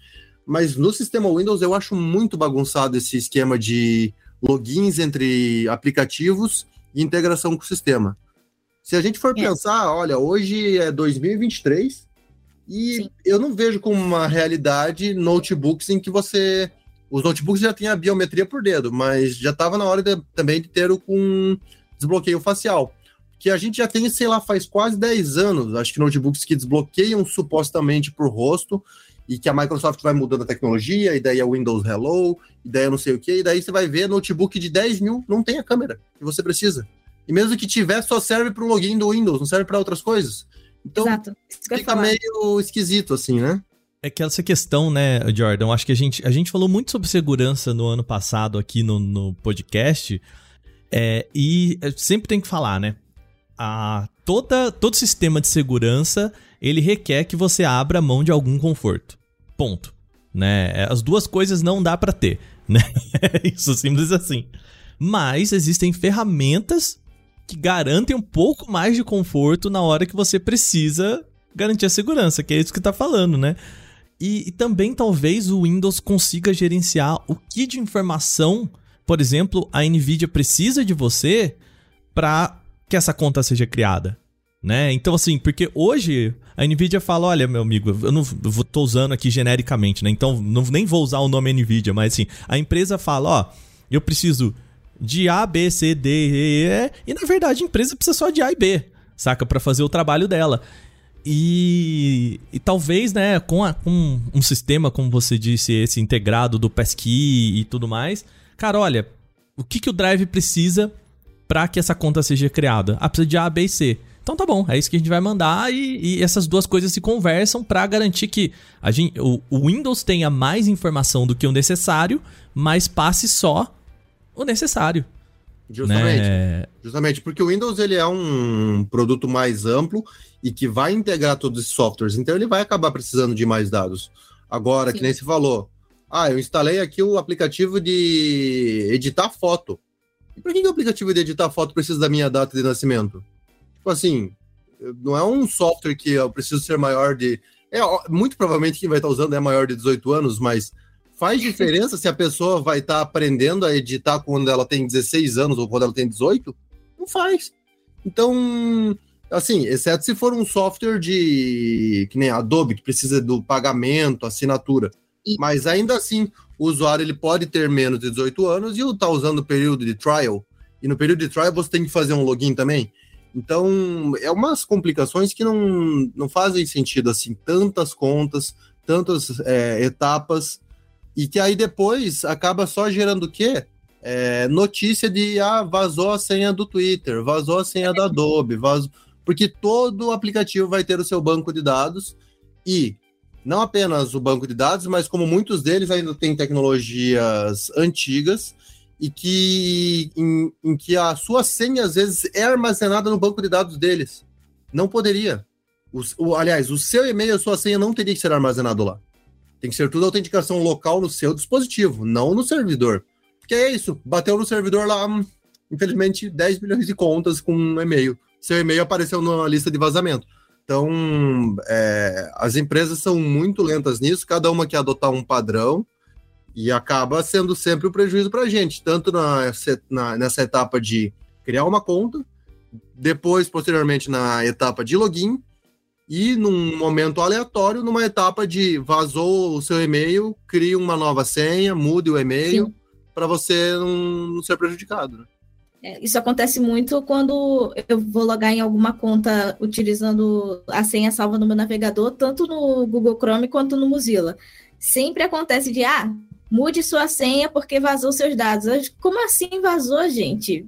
mas no sistema Windows eu acho muito bagunçado esse esquema de logins entre aplicativos e integração com o sistema. Se a gente for é. pensar, olha, hoje é 2023 e Sim. eu não vejo como uma realidade notebooks em que você. Os notebooks já têm a biometria por dedo, mas já estava na hora de, também de ter o com desbloqueio facial. Que a gente já tem, sei lá, faz quase 10 anos, acho que notebooks que desbloqueiam supostamente por rosto, e que a Microsoft vai mudando a tecnologia, e daí é Windows Hello, e daí é não sei o que, e daí você vai ver notebook de 10 mil não tem a câmera que você precisa. E mesmo que tiver, só serve para o login do Windows, não serve para outras coisas. Então, Exato. fica meio esquisito, assim, né? É que essa questão, né, Jordan, acho que a gente, a gente falou muito sobre segurança no ano passado aqui no, no podcast, é, e sempre tem que falar, né? A, toda, todo sistema de segurança, ele requer que você abra mão de algum conforto. Ponto. Né? É, as duas coisas não dá para ter, [LAUGHS] né? Isso simples assim. Mas existem ferramentas que garantem um pouco mais de conforto na hora que você precisa garantir a segurança, que é isso que tá falando, né? E, e também talvez o Windows consiga gerenciar o que de informação, por exemplo, a Nvidia precisa de você para que essa conta seja criada, né? Então assim, porque hoje a Nvidia fala, olha, meu amigo, eu não eu tô usando aqui genericamente, né? Então não, nem vou usar o nome Nvidia, mas assim, a empresa fala, ó, eu preciso de A, B, C, D, E, E, e na verdade a empresa precisa só de A e B, saca? para fazer o trabalho dela. E, e talvez, né, com, a, com um sistema, como você disse, esse integrado do Passkey e tudo mais, cara, olha, o que, que o Drive precisa para que essa conta seja criada? Ah, precisa de A, B e C. Então tá bom, é isso que a gente vai mandar e, e essas duas coisas se conversam para garantir que a gente, o, o Windows tenha mais informação do que o necessário, mas passe só o necessário. Justamente. Né? Justamente, porque o Windows ele é um produto mais amplo e que vai integrar todos esses softwares, então ele vai acabar precisando de mais dados. Agora, Sim. que nem se falou, ah, eu instalei aqui o aplicativo de editar foto. E por que, que o aplicativo de editar foto precisa da minha data de nascimento? Tipo assim, não é um software que eu preciso ser maior de. É, muito provavelmente quem vai estar usando é maior de 18 anos, mas Faz diferença se a pessoa vai estar aprendendo a editar quando ela tem 16 anos ou quando ela tem 18? Não faz. Então, assim, exceto se for um software de que nem Adobe, que precisa do pagamento, assinatura. Mas ainda assim, o usuário ele pode ter menos de 18 anos e tá usando o período de trial. E no período de trial você tem que fazer um login também. Então, é umas complicações que não, não fazem sentido, assim, tantas contas, tantas é, etapas e que aí depois acaba só gerando o quê? É, notícia de ah, vazou a senha do Twitter, vazou a senha da Adobe, vazou... porque todo aplicativo vai ter o seu banco de dados e não apenas o banco de dados, mas como muitos deles ainda têm tecnologias antigas e que em, em que a sua senha às vezes é armazenada no banco de dados deles. Não poderia. O, o, aliás, o seu e-mail, a sua senha não teria que ser armazenado lá. Tem que ser tudo autenticação local no seu dispositivo, não no servidor. Porque é isso, bateu no servidor lá, hum, infelizmente, 10 milhões de contas com um e-mail. Seu e-mail apareceu numa lista de vazamento. Então, é, as empresas são muito lentas nisso, cada uma quer adotar um padrão e acaba sendo sempre o um prejuízo para a gente, tanto na, na, nessa etapa de criar uma conta, depois, posteriormente, na etapa de login e num momento aleatório, numa etapa de vazou o seu e-mail, crie uma nova senha, mude o e-mail para você não, não, ser prejudicado. Né? É, isso acontece muito quando eu vou logar em alguma conta utilizando a senha salva no meu navegador, tanto no Google Chrome quanto no Mozilla. Sempre acontece de, ah, mude sua senha porque vazou seus dados. Como assim vazou, gente?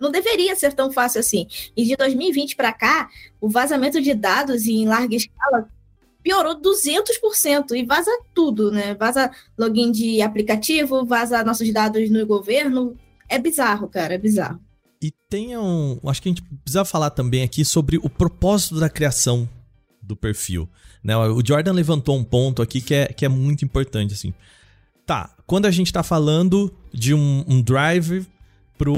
não deveria ser tão fácil assim. E de 2020 para cá, o vazamento de dados em larga escala piorou 200% e vaza tudo, né? Vaza login de aplicativo, vaza nossos dados no governo. É bizarro, cara, é bizarro. E tem um. Acho que a gente precisa falar também aqui sobre o propósito da criação do perfil. Né? O Jordan levantou um ponto aqui que é, que é muito importante, assim. Tá, quando a gente está falando de um, um drive pro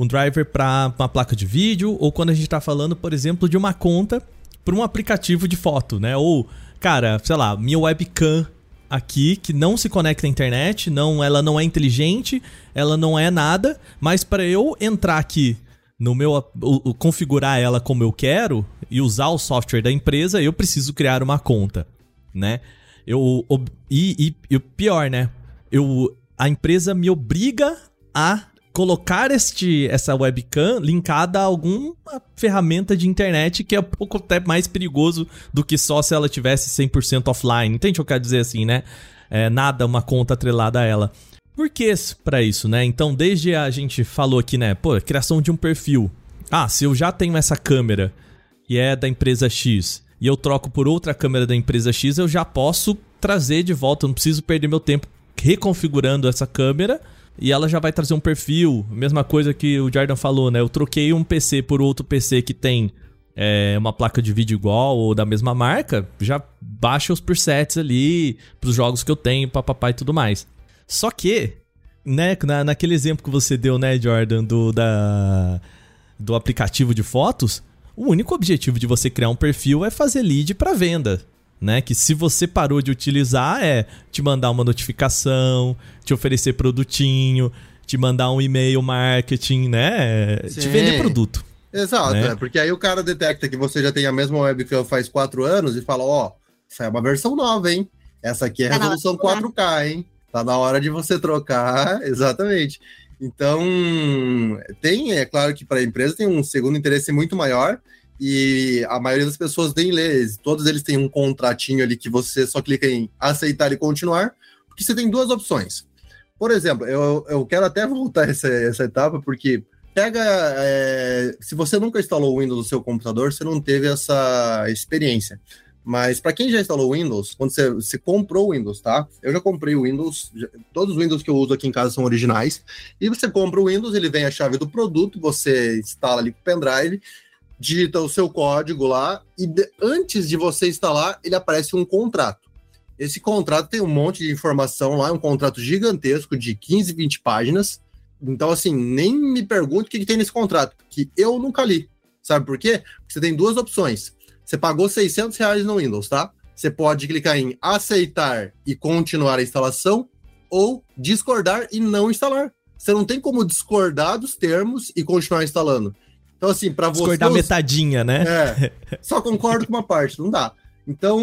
um driver para uma placa de vídeo ou quando a gente está falando, por exemplo, de uma conta para um aplicativo de foto, né? Ou, cara, sei lá, minha webcam aqui que não se conecta à internet, não, ela não é inteligente, ela não é nada, mas para eu entrar aqui no meu o, o, configurar ela como eu quero e usar o software da empresa, eu preciso criar uma conta, né? Eu o, e, e, e o pior, né? Eu a empresa me obriga a colocar este, essa webcam linkada a alguma ferramenta de internet que é um pouco até mais perigoso do que só se ela tivesse 100% offline. Entende o que eu quero dizer assim, né? É, nada, uma conta atrelada a ela. Por que para isso, né? Então, desde a gente falou aqui, né? Pô, criação de um perfil. Ah, se eu já tenho essa câmera e é da empresa X e eu troco por outra câmera da empresa X, eu já posso trazer de volta, eu não preciso perder meu tempo reconfigurando essa câmera e ela já vai trazer um perfil. Mesma coisa que o Jordan falou, né? Eu troquei um PC por outro PC que tem é, uma placa de vídeo igual ou da mesma marca, já baixa os presets ali pros jogos que eu tenho, papapá e tudo mais. Só que, né, na, naquele exemplo que você deu, né, Jordan, do, da, do aplicativo de fotos, o único objetivo de você criar um perfil é fazer lead para venda né? Que se você parou de utilizar é te mandar uma notificação, te oferecer produtinho, te mandar um e-mail marketing, né? Sim. Te vender produto. Exato, né? é, porque aí o cara detecta que você já tem a mesma webcam faz quatro anos e fala, ó, oh, é uma versão nova, hein? Essa aqui é a tá resolução 4K, hein? Tá na hora de você trocar, [LAUGHS] exatamente. Então, tem, é claro que para a empresa tem um segundo interesse muito maior, e a maioria das pessoas nem lê, todos eles têm um contratinho ali que você só clica em aceitar e continuar, porque você tem duas opções. Por exemplo, eu, eu quero até voltar essa, essa etapa, porque pega. É, se você nunca instalou o Windows no seu computador, você não teve essa experiência. Mas para quem já instalou o Windows, quando você, você comprou o Windows, tá? Eu já comprei o Windows, já, todos os Windows que eu uso aqui em casa são originais. E você compra o Windows, ele vem a chave do produto, você instala ali com o pendrive digita o seu código lá e de, antes de você instalar, ele aparece um contrato. Esse contrato tem um monte de informação lá, é um contrato gigantesco de 15, 20 páginas. Então, assim, nem me pergunte o que, que tem nesse contrato, que eu nunca li. Sabe por quê? Porque você tem duas opções. Você pagou 600 reais no Windows, tá? Você pode clicar em aceitar e continuar a instalação ou discordar e não instalar. Você não tem como discordar dos termos e continuar instalando. Então, assim, para você. Discordar metadinha, né? É. [LAUGHS] Só concordo com uma parte, não dá. Então,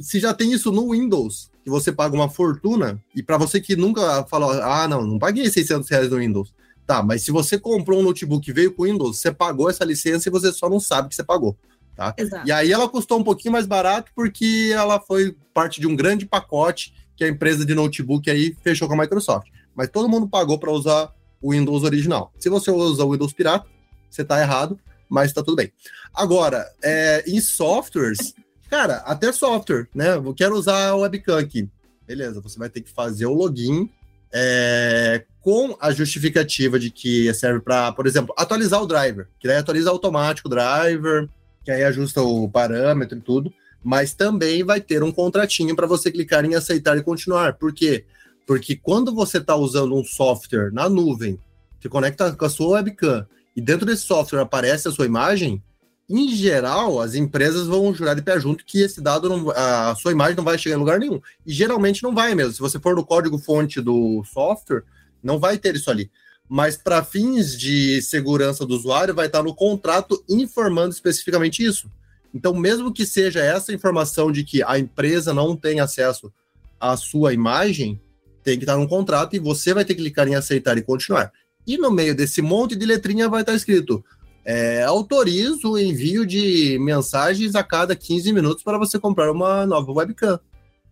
se já tem isso no Windows, que você paga uma fortuna, e para você que nunca falou, ah, não, não paguei 600 reais no Windows. Tá, mas se você comprou um notebook que veio com Windows, você pagou essa licença e você só não sabe que você pagou. Tá? Exato. E aí ela custou um pouquinho mais barato porque ela foi parte de um grande pacote que a empresa de notebook aí fechou com a Microsoft. Mas todo mundo pagou para usar o Windows original. Se você usa o Windows pirata, você tá errado, mas tá tudo bem. Agora, é, em softwares, cara, até software, né? Eu quero usar a webcam aqui. Beleza, você vai ter que fazer o login é, com a justificativa de que serve para, por exemplo, atualizar o driver, que daí atualiza automático o driver, que aí ajusta o parâmetro e tudo, mas também vai ter um contratinho para você clicar em aceitar e continuar. Por quê? Porque quando você está usando um software na nuvem, que conecta com a sua webcam e dentro desse software aparece a sua imagem, em geral, as empresas vão jurar de pé junto que esse dado, não, a sua imagem não vai chegar em lugar nenhum. E geralmente não vai mesmo. Se você for no código-fonte do software, não vai ter isso ali. Mas para fins de segurança do usuário, vai estar no contrato informando especificamente isso. Então, mesmo que seja essa informação de que a empresa não tem acesso à sua imagem, tem que estar no contrato e você vai ter que clicar em aceitar e continuar. E no meio desse monte de letrinha vai estar escrito: é, autorizo o envio de mensagens a cada 15 minutos para você comprar uma nova webcam.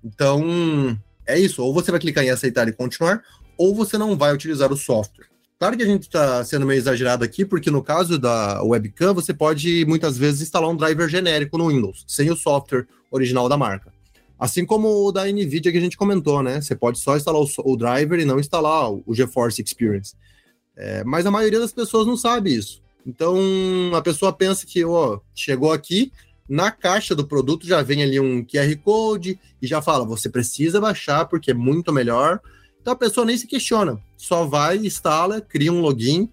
Então, é isso. Ou você vai clicar em aceitar e continuar, ou você não vai utilizar o software. Claro que a gente está sendo meio exagerado aqui, porque no caso da webcam, você pode muitas vezes instalar um driver genérico no Windows, sem o software original da marca. Assim como o da NVIDIA que a gente comentou, né? Você pode só instalar o, driver e não instalar o GeForce Experience. É, mas a maioria das pessoas não sabe isso. Então a pessoa pensa que ó, chegou aqui, na caixa do produto já vem ali um QR Code e já fala, você precisa baixar porque é muito melhor. Então a pessoa nem se questiona, só vai, instala, cria um login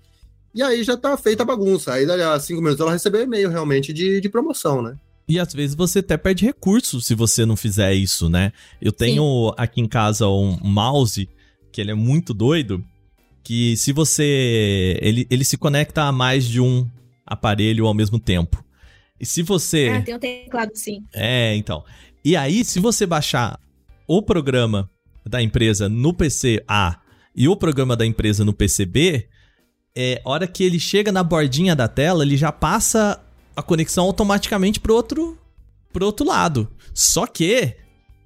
e aí já tá feita a bagunça. Aí dali a cinco minutos ela recebeu e-mail realmente de, de promoção, né? E às vezes você até perde recurso se você não fizer isso, né? Eu tenho Sim. aqui em casa um mouse que ele é muito doido, que se você ele, ele se conecta a mais de um aparelho ao mesmo tempo. E se você Ah, tem um teclado sim. É, então. E aí se você baixar o programa da empresa no PC A e o programa da empresa no PC B, é hora que ele chega na bordinha da tela, ele já passa a conexão automaticamente pro outro, pro outro lado. Só que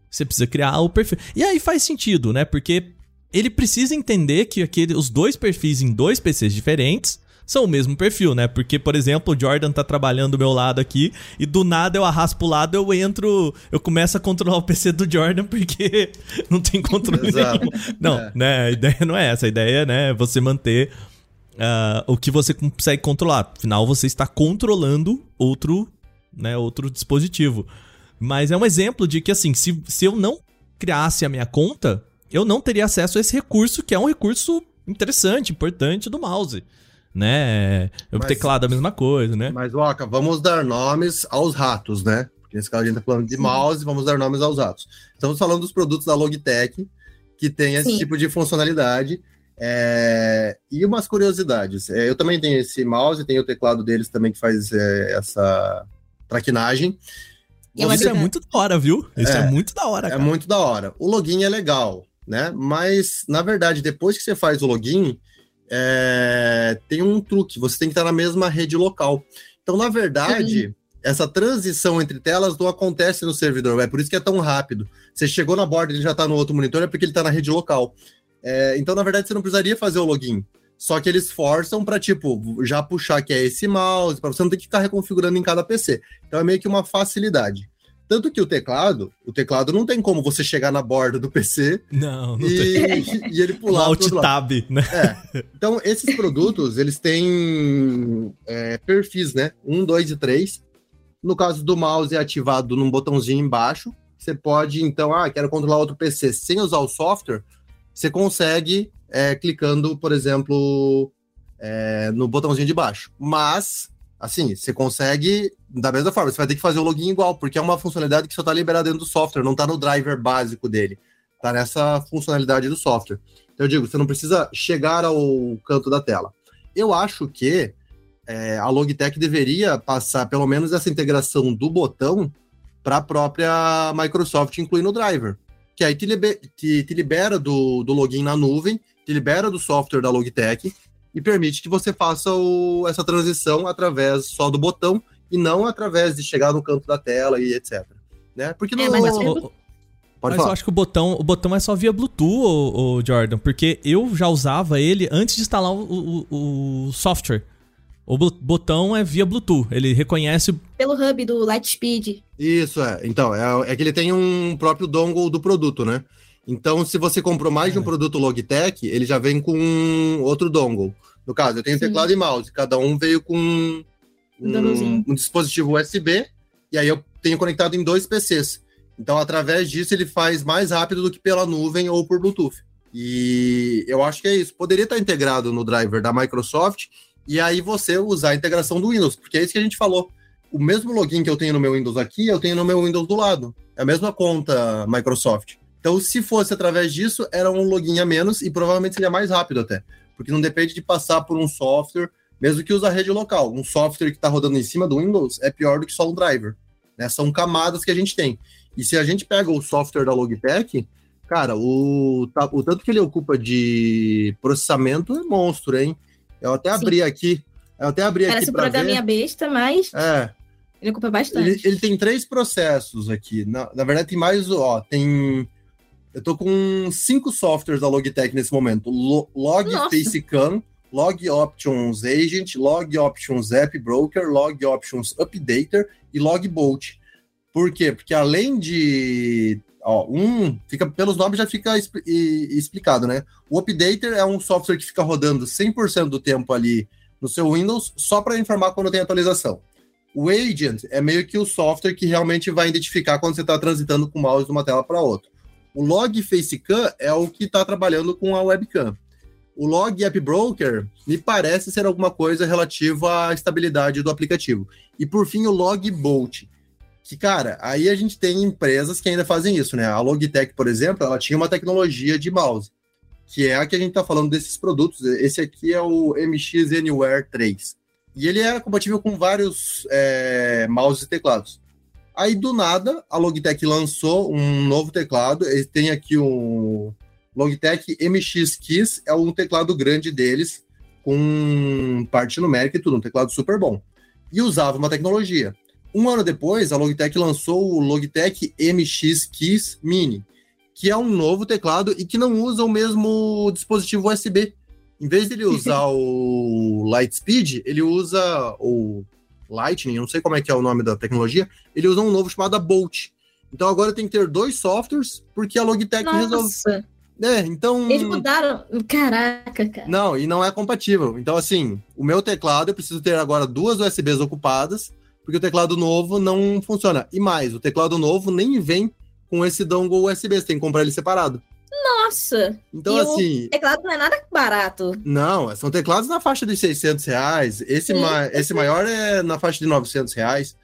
você precisa criar o perfil. E aí faz sentido, né? Porque ele precisa entender que aquele, os dois perfis em dois PCs diferentes são o mesmo perfil, né? Porque, por exemplo, o Jordan tá trabalhando do meu lado aqui e do nada eu arrasto pro lado, eu entro, eu começo a controlar o PC do Jordan porque [LAUGHS] não tem controle nenhum. Não, é. né? A ideia não é essa. A ideia, né, é você manter uh, o que você consegue controlar. Afinal, você está controlando outro, né, outro dispositivo. Mas é um exemplo de que, assim, se, se eu não criasse a minha conta, eu não teria acesso a esse recurso, que é um recurso interessante, importante do mouse. Né? O mas, teclado é a mesma coisa, né? Mas, Waka, vamos dar nomes aos ratos, né? Porque nesse caso a gente tá falando de Sim. mouse, vamos dar nomes aos ratos. Estamos falando dos produtos da Logitech, que tem esse Sim. tipo de funcionalidade. É, e umas curiosidades. É, eu também tenho esse mouse, tenho o teclado deles também que faz é, essa traquinagem. Isso é muito da hora, viu? Isso é, é muito da hora. É cara. É muito da hora. O login é legal, né? Mas, na verdade, depois que você faz o login, é, tem um truque. Você tem que estar na mesma rede local. Então, na verdade, Sim. essa transição entre telas não acontece no servidor. É por isso que é tão rápido. Você chegou na borda, ele já está no outro monitor, é porque ele está na rede local. É, então, na verdade, você não precisaria fazer o login. Só que eles forçam para tipo, já puxar que é esse mouse, para você não ter que ficar reconfigurando em cada PC. Então é meio que uma facilidade. Tanto que o teclado, o teclado não tem como você chegar na borda do PC não, não e, tem. [LAUGHS] e ele pular. Alt tab, né? É. Então, esses produtos, eles têm é, perfis, né? Um, dois e três. No caso do mouse, é ativado num botãozinho embaixo. Você pode, então, ah, quero controlar outro PC sem usar o software você consegue é, clicando, por exemplo, é, no botãozinho de baixo. Mas, assim, você consegue da mesma forma. Você vai ter que fazer o login igual, porque é uma funcionalidade que só está liberada dentro do software, não está no driver básico dele. Está nessa funcionalidade do software. Então, eu digo, você não precisa chegar ao canto da tela. Eu acho que é, a Logitech deveria passar pelo menos essa integração do botão para a própria Microsoft incluir no driver que aí te, liber, te, te libera do, do login na nuvem, te libera do software da Logitech e permite que você faça o, essa transição através só do botão e não através de chegar no canto da tela e etc. Né? Porque é, mas, o, mas eu acho que o botão, o botão é só via Bluetooth, o, o Jordan, porque eu já usava ele antes de instalar o, o, o software. O botão é via Bluetooth, ele reconhece. Pelo hub do Lightspeed. Isso, é. Então, é, é que ele tem um próprio dongle do produto, né? Então, se você comprou mais de um é. produto Logitech, ele já vem com outro dongle. No caso, eu tenho Sim. teclado e mouse, cada um veio com um, um, um dispositivo USB, e aí eu tenho conectado em dois PCs. Então, através disso, ele faz mais rápido do que pela nuvem ou por Bluetooth. E eu acho que é isso. Poderia estar integrado no driver da Microsoft e aí você usar a integração do Windows, porque é isso que a gente falou. O mesmo login que eu tenho no meu Windows aqui, eu tenho no meu Windows do lado. É a mesma conta Microsoft. Então, se fosse através disso, era um login a menos e provavelmente seria mais rápido até. Porque não depende de passar por um software, mesmo que use a rede local. Um software que está rodando em cima do Windows é pior do que só um driver. Né? São camadas que a gente tem. E se a gente pega o software da Logitech, cara, o, o tanto que ele ocupa de processamento é monstro, hein? Eu até abri Sim. aqui. Eu até abri Parece aqui. Parece um ver. besta, mas. É. Ele ocupa bastante. Ele, ele, tem três processos aqui. Na, na verdade, tem mais. Ó, tem. Eu tô com cinco softwares da Logitech nesse momento: Log Facecam, Log Options Agent, Log Options App Broker, Log Options Updater e Log Bolt. Por quê? Porque além de Ó, um, fica pelos nomes já fica explicado, né? O Updater é um software que fica rodando 100% do tempo ali no seu Windows só para informar quando tem atualização. O agent é meio que o software que realmente vai identificar quando você está transitando com o mouse de uma tela para outra. O log facecam é o que está trabalhando com a webcam. O log app broker me parece ser alguma coisa relativa à estabilidade do aplicativo. E por fim, o log bolt, que cara, aí a gente tem empresas que ainda fazem isso, né? A Logitech, por exemplo, ela tinha uma tecnologia de mouse, que é a que a gente está falando desses produtos. Esse aqui é o MX Anywhere 3. E ele era compatível com vários é, mouses e teclados. Aí, do nada, a Logitech lançou um novo teclado. Ele tem aqui um Logitech MX Keys, é um teclado grande deles, com parte numérica e tudo, um teclado super bom. E usava uma tecnologia. Um ano depois, a Logitech lançou o Logitech MX Keys Mini, que é um novo teclado e que não usa o mesmo dispositivo USB. Em vez de ele usar [LAUGHS] o Lightspeed, ele usa o Lightning, não sei como é que é o nome da tecnologia, ele usa um novo chamado Bolt. Então agora tem que ter dois softwares, porque a Logitech Nossa. resolve. É, então. Eles mudaram. Caraca, cara. Não, e não é compatível. Então, assim, o meu teclado, eu preciso ter agora duas USBs ocupadas, porque o teclado novo não funciona. E mais, o teclado novo nem vem com esse dongle USB, você tem que comprar ele separado. Nossa! Então, E assim. O teclado não é nada barato. Não, são teclados na faixa de 600 reais. Esse, Sim, ma- esse maior é na faixa de 900 reais.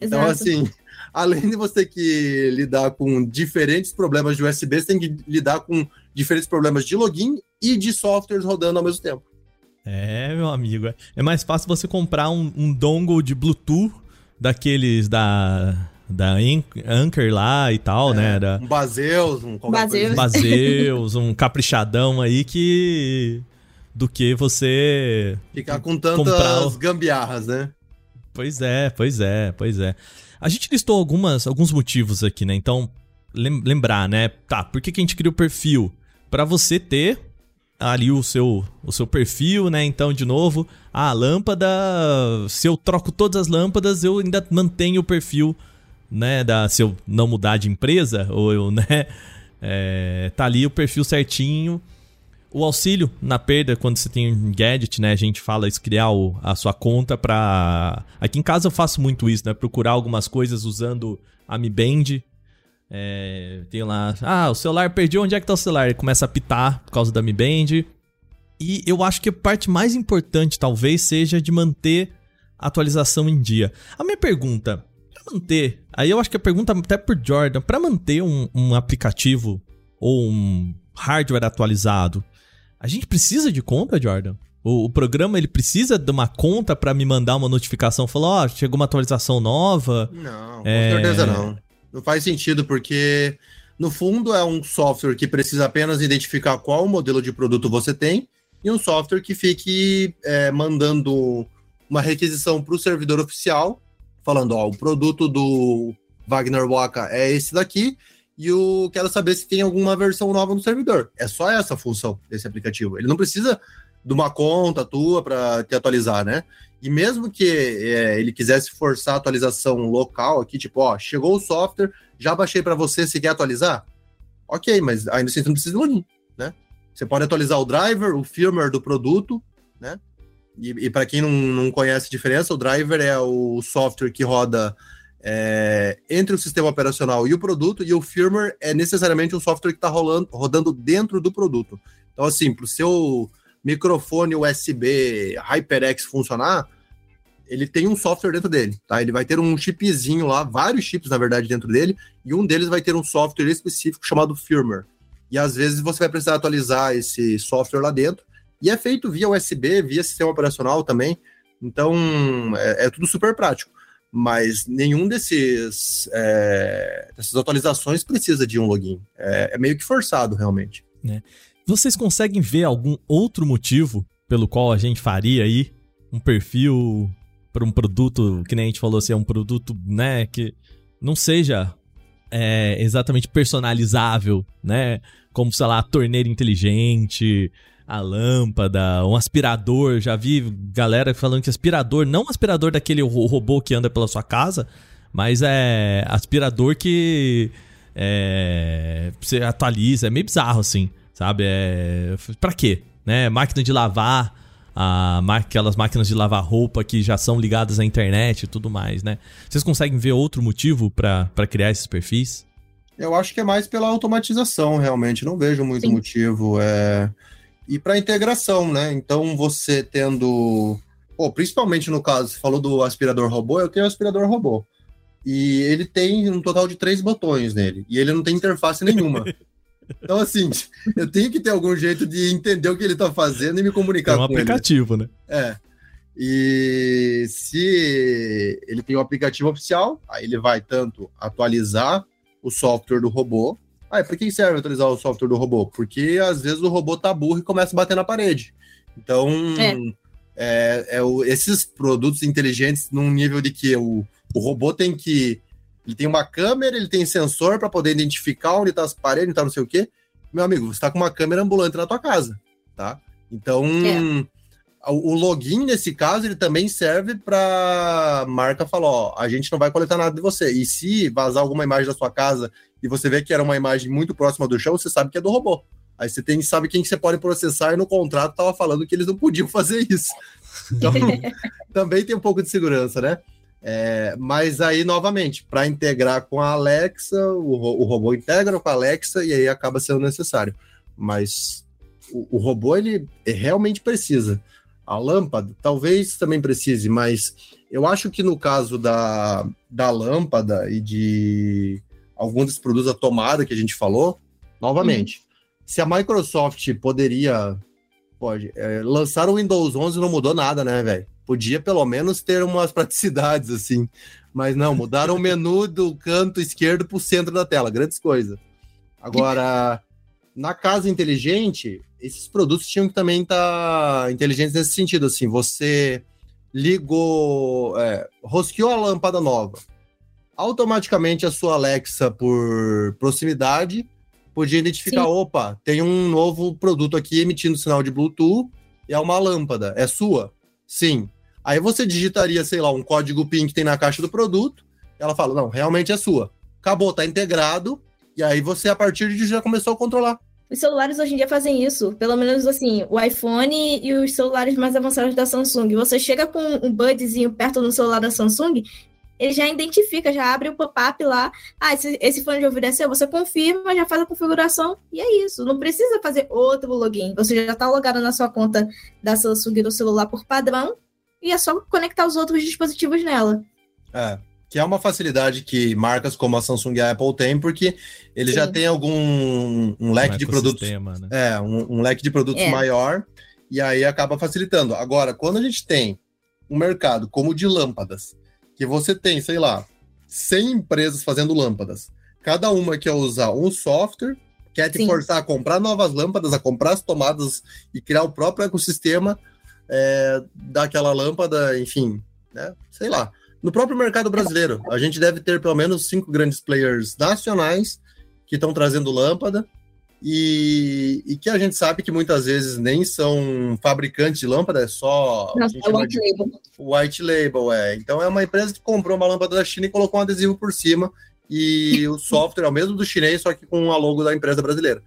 Então, Exato. assim, além de você ter que lidar com diferentes problemas de USB, você tem que lidar com diferentes problemas de login e de softwares rodando ao mesmo tempo. É, meu amigo. é- É mais fácil você comprar um, um dongle de Bluetooth daqueles da. Da An- Anchor lá e tal, né? Da Um Baseus, um Baseus. coisa assim. Baseus, um caprichadão aí que. Do que você. Ficar com tantas Comprar gambiarras, né? Pois é, pois é, pois é. A gente listou algumas, alguns motivos aqui, né? Então, lem- lembrar, né? Tá, por que, que a gente cria o perfil? Pra você ter ali o seu, o seu perfil, né? Então, de novo, a lâmpada. Se eu troco todas as lâmpadas, eu ainda mantenho o perfil, né? Da, se eu não mudar de empresa, ou eu, né? é, tá ali o perfil certinho. O auxílio na perda, quando você tem um gadget, né? A gente fala isso, criar o- a sua conta pra. Aqui em casa eu faço muito isso, né? Procurar algumas coisas usando a Mi Band. É, tem lá, ah, o celular perdi, onde é que tá o celular? Ele começa a pitar por causa da Mi Band. E eu acho que a parte mais importante, talvez, seja de manter a atualização em dia. A minha pergunta, manter, aí eu acho que a pergunta até por Jordan, pra manter um, um aplicativo ou um hardware atualizado, a gente precisa de conta, Jordan? O, o programa ele precisa de uma conta pra me mandar uma notificação, falar, ó, chegou uma atualização nova. Não, com É. certeza não. Não faz sentido, porque no fundo é um software que precisa apenas identificar qual modelo de produto você tem e um software que fique é, mandando uma requisição para o servidor oficial, falando: ó, o produto do Wagner Waka é esse daqui e eu quero saber se tem alguma versão nova no servidor. É só essa função desse aplicativo. Ele não precisa de uma conta tua para te atualizar, né? E mesmo que é, ele quisesse forçar a atualização local aqui, tipo, ó, chegou o software, já baixei para você, se quer atualizar? Ok, mas ainda assim você não precisa de login, né? Você pode atualizar o driver, o firmware do produto, né? E, e para quem não, não conhece a diferença, o driver é o software que roda é, entre o sistema operacional e o produto, e o firmware é necessariamente um software que está rodando dentro do produto. Então, assim, para o seu microfone USB HyperX funcionar, ele tem um software dentro dele, tá? Ele vai ter um chipzinho lá, vários chips, na verdade, dentro dele, e um deles vai ter um software específico chamado firmware. E às vezes você vai precisar atualizar esse software lá dentro, e é feito via USB, via sistema operacional também, então é, é tudo super prático. Mas nenhum desses é, dessas atualizações precisa de um login. É, é meio que forçado, realmente. Vocês conseguem ver algum outro motivo pelo qual a gente faria aí um perfil para um produto, que nem a gente falou, assim, é um produto, né, que não seja é, exatamente personalizável, né? Como, sei lá, torneira inteligente, a lâmpada, um aspirador. Já vi galera falando que aspirador, não aspirador daquele ro- robô que anda pela sua casa, mas é aspirador que é, você atualiza. É meio bizarro, assim, sabe? É, pra quê? Né? Máquina de lavar a, aquelas máquinas de lavar roupa que já são ligadas à internet e tudo mais, né? Vocês conseguem ver outro motivo para criar esses perfis? Eu acho que é mais pela automatização, realmente. Não vejo muito Sim. motivo. É... E para integração, né? Então, você tendo. Pô, principalmente no caso, você falou do aspirador robô, eu tenho um aspirador robô. E ele tem um total de três botões nele. E ele não tem interface nenhuma. [LAUGHS] Então, assim, eu tenho que ter algum jeito de entender o que ele está fazendo e me comunicar com ele. É um aplicativo, ele. né? É. E se ele tem um aplicativo oficial, aí ele vai tanto atualizar o software do robô. Ah, para que serve atualizar o software do robô? Porque às vezes o robô tá burro e começa a bater na parede. Então, é. É, é o, esses produtos inteligentes num nível de que o, o robô tem que ele tem uma câmera, ele tem sensor para poder identificar onde está as paredes, onde tá não sei o quê. Meu amigo, você está com uma câmera ambulante na tua casa, tá? Então, é. O, login nesse caso ele também serve para marca falar, ó, a gente não vai coletar nada de você. E se vazar alguma imagem da sua casa e você vê que era uma imagem muito próxima do chão, você sabe que é do robô. Aí você tem, sabe quem que você pode processar e no contrato estava falando que eles não podiam fazer isso. Então, [LAUGHS] também tem um pouco de segurança, né? É, mas aí, novamente, para integrar com a Alexa, o, o, robô integra com a Alexa e aí acaba sendo necessário. Mas o, o robô, ele realmente precisa. A lâmpada, talvez também precise, mas eu acho que no caso da, da lâmpada e de alguns dos produtos da tomada que a gente falou, novamente, uhum. se a Microsoft poderia pode é, lançar o Windows 11 não mudou nada, né, velho? Podia pelo menos ter umas [LAUGHS] praticidades assim. Mas não, mudaram o [LAUGHS] menu do canto esquerdo para o centro da tela, grandes coisas. Agora, na casa inteligente, esses produtos tinham que também estar tá inteligentes nesse sentido. Assim, você ligou, é, rosqueou a lâmpada nova. Automaticamente a sua Alexa, por proximidade, podia identificar: Sim. opa, tem um novo produto aqui emitindo sinal de Bluetooth, e é uma lâmpada, é sua? Sim. Aí você digitaria, sei lá, um código PIN que tem na caixa do produto, ela fala, não, realmente é sua. Acabou, tá integrado, e aí você, a partir de já começou a controlar. Os celulares hoje em dia fazem isso, pelo menos assim, o iPhone e os celulares mais avançados da Samsung. Você chega com um budzinho perto do celular da Samsung, ele já identifica, já abre o pop-up lá. Ah, esse, esse fone de ouvido é seu, você confirma, já faz a configuração e é isso. Não precisa fazer outro login. Você já está logado na sua conta da Samsung do celular por padrão e é só conectar os outros dispositivos nela. É, que é uma facilidade que marcas como a Samsung e a Apple têm, porque ele Sim. já tem algum um leque um de produtos. Né? É, um, um, leque de produtos é. maior, e aí acaba facilitando. Agora, quando a gente tem um mercado como o de lâmpadas, que você tem, sei lá, 100 empresas fazendo lâmpadas, cada uma quer usar um software, quer te Sim. forçar a comprar novas lâmpadas, a comprar as tomadas e criar o próprio ecossistema é, daquela lâmpada, enfim, né? Sei lá. No próprio mercado brasileiro, a gente deve ter pelo menos cinco grandes players nacionais que estão trazendo lâmpada e, e, que a gente sabe que muitas vezes nem são fabricantes de lâmpada, é só. Não, é white label. White label, é. Então é uma empresa que comprou uma lâmpada da China e colocou um adesivo por cima. E [LAUGHS] o software é o mesmo do chinês, só que com a logo da empresa brasileira.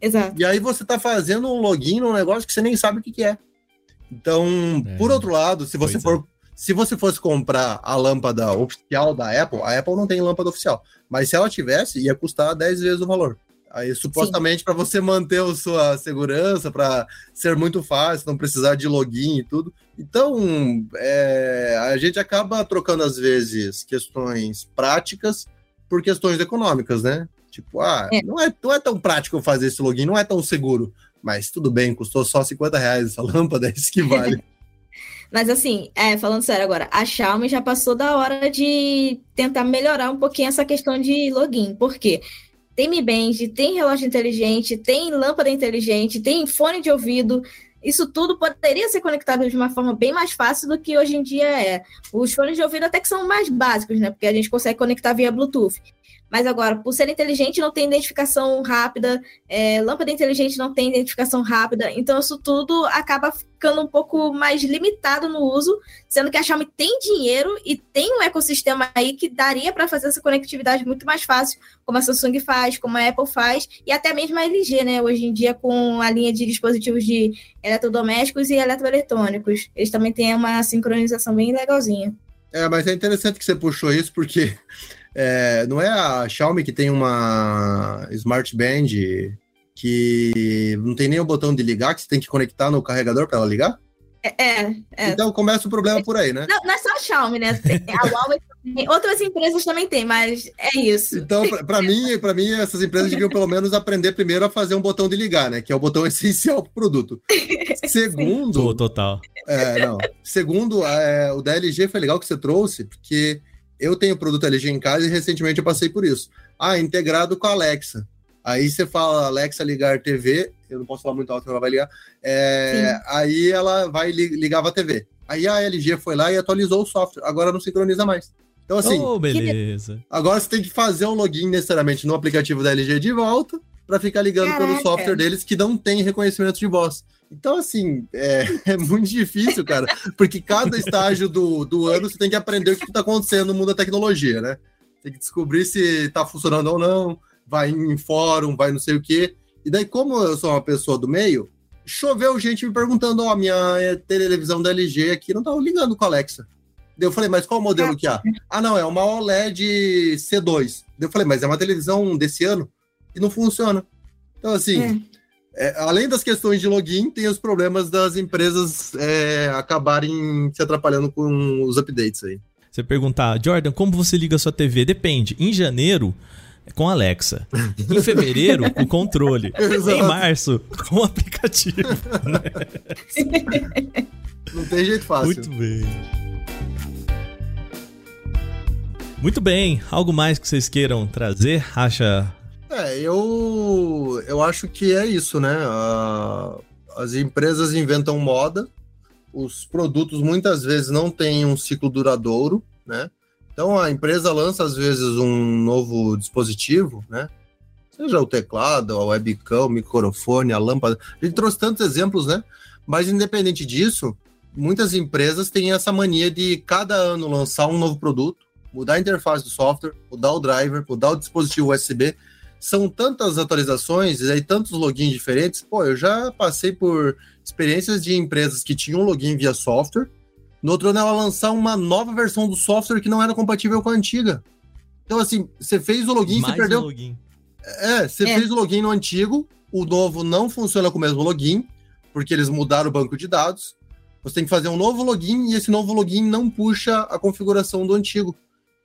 Exato. E aí você está fazendo um login num negócio que você nem sabe o que, que é. Então, é. por outro lado, se você pois for. É. Se você fosse comprar a lâmpada oficial da Apple, a Apple não tem lâmpada oficial. Mas se ela tivesse, ia custar 10 vezes o valor. Aí, supostamente, para você manter a sua segurança, para ser muito fácil, não precisar de login e tudo. Então, é, a gente acaba trocando, às vezes, questões práticas por questões econômicas, né? Tipo, ah, é. Não, é, não é tão prático fazer esse login, não é tão seguro. Mas tudo bem, custou só 50 reais essa [LAUGHS] lâmpada, é isso que vale. [LAUGHS] Mas assim, é, falando sério agora, a Xiaomi já passou da hora de tentar melhorar um pouquinho essa questão de login. Por quê? Tem Mi Band, tem relógio inteligente, tem lâmpada inteligente, tem fone de ouvido. Isso tudo poderia ser conectado de uma forma bem mais fácil do que hoje em dia é. Os fones de ouvido até que são mais básicos, né? Porque a gente consegue conectar via Bluetooth. Mas agora, por ser inteligente, não tem identificação rápida, é, lâmpada inteligente não tem identificação rápida, então isso tudo acaba ficando um pouco mais limitado no uso, sendo que a Xiaomi tem dinheiro e tem um ecossistema aí que daria para fazer essa conectividade muito mais fácil, como a Samsung faz, como a Apple faz, e até mesmo a LG, né? Hoje em dia, com a linha de dispositivos de eletrodomésticos e eletroeletrônicos. Eles também têm uma sincronização bem legalzinha. É, mas é interessante que você puxou isso, porque é, não é a Xiaomi que tem uma Smart Band que não tem nem o botão de ligar, que você tem que conectar no carregador para ela ligar? É, é, é, Então começa o problema por aí, né? Não, não é só a Xiaomi, né? A Huawei outras empresas também tem, mas é isso. Então, para mim, para mim, essas empresas deviam pelo menos aprender primeiro a fazer um botão de ligar, né? Que é o botão [LAUGHS] essencial para o produto. Segundo, Pô, total. É, não. Segundo, é, o da LG foi legal que você trouxe, porque eu tenho produto LG em casa e recentemente eu passei por isso. Ah, integrado com a Alexa. Aí você fala, Alexa ligar TV, eu não posso falar muito alto que ela vai ligar. É, aí ela vai ligava a TV. Aí a LG foi lá e atualizou o software. Agora não sincroniza mais. Então, assim. Oh, beleza. Agora você tem que fazer um login necessariamente no aplicativo da LG de volta para ficar ligando Caraca. pelo software deles que não tem reconhecimento de voz. Então, assim, é, [LAUGHS] é, muito difícil, cara, porque cada estágio do, do ano você tem que aprender o que está acontecendo no mundo da tecnologia, né? Tem que descobrir se está funcionando ou não, vai em fórum, vai não sei o quê. E daí, como eu sou uma pessoa do meio, choveu gente me perguntando: Ó, oh, minha televisão da LG aqui não tá ligando com a Alexa. Daí eu falei, mas qual modelo que há? Ah, não, é uma OLED C2. Daí eu falei, mas é uma televisão desse ano e não funciona. Então, assim, é. É, além das questões de login, tem os problemas das empresas é, acabarem se atrapalhando com os updates aí. Você perguntar, Jordan, como você liga a sua TV? Depende. Em janeiro, com Alexa. Em fevereiro, com controle. [LAUGHS] Exato. Em março, com aplicativo. Né? [LAUGHS] Não tem jeito fácil. Muito bem. Muito bem. Algo mais que vocês queiram trazer? Acha? É, eu, eu acho que é isso, né? as empresas inventam moda, os produtos muitas vezes não têm um ciclo duradouro, né? Então a empresa lança às vezes um novo dispositivo, né? Seja o teclado, a webcam, o microfone, a lâmpada. A gente trouxe tantos exemplos, né? Mas independente disso, muitas empresas têm essa mania de cada ano lançar um novo produto, mudar a interface do software, mudar o driver, mudar o dispositivo USB. São tantas atualizações e aí tantos logins diferentes. Pô, eu já passei por experiências de empresas que tinham login via software no outro ano, ela lançar uma nova versão do software que não era compatível com a antiga. Então, assim, você fez o login, Mais você perdeu. Um login. É, você é. fez o login no antigo, o novo não funciona com o mesmo login, porque eles mudaram o banco de dados. Você tem que fazer um novo login e esse novo login não puxa a configuração do antigo.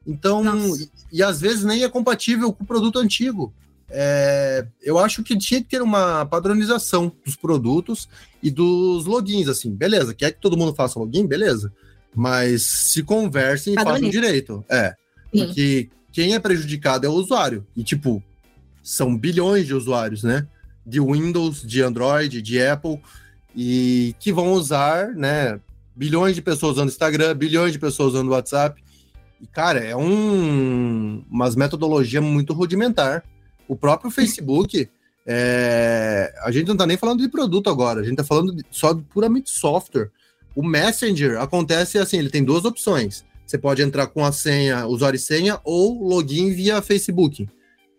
Então, e, e, às vezes nem é compatível com o produto antigo. É, eu acho que tinha que ter uma padronização dos produtos e dos logins, assim, beleza, quer que todo mundo faça login, beleza, mas se conversem e façam direito, é, Sim. porque quem é prejudicado é o usuário, e tipo, são bilhões de usuários, né, de Windows, de Android, de Apple, e que vão usar, né, bilhões de pessoas usando Instagram, bilhões de pessoas usando WhatsApp, e cara, é um, umas metodologia muito rudimentar, o próprio Facebook, é, a gente não está nem falando de produto agora, a gente está falando só de puramente software. O Messenger acontece assim, ele tem duas opções. Você pode entrar com a senha, usuário e senha, ou login via Facebook.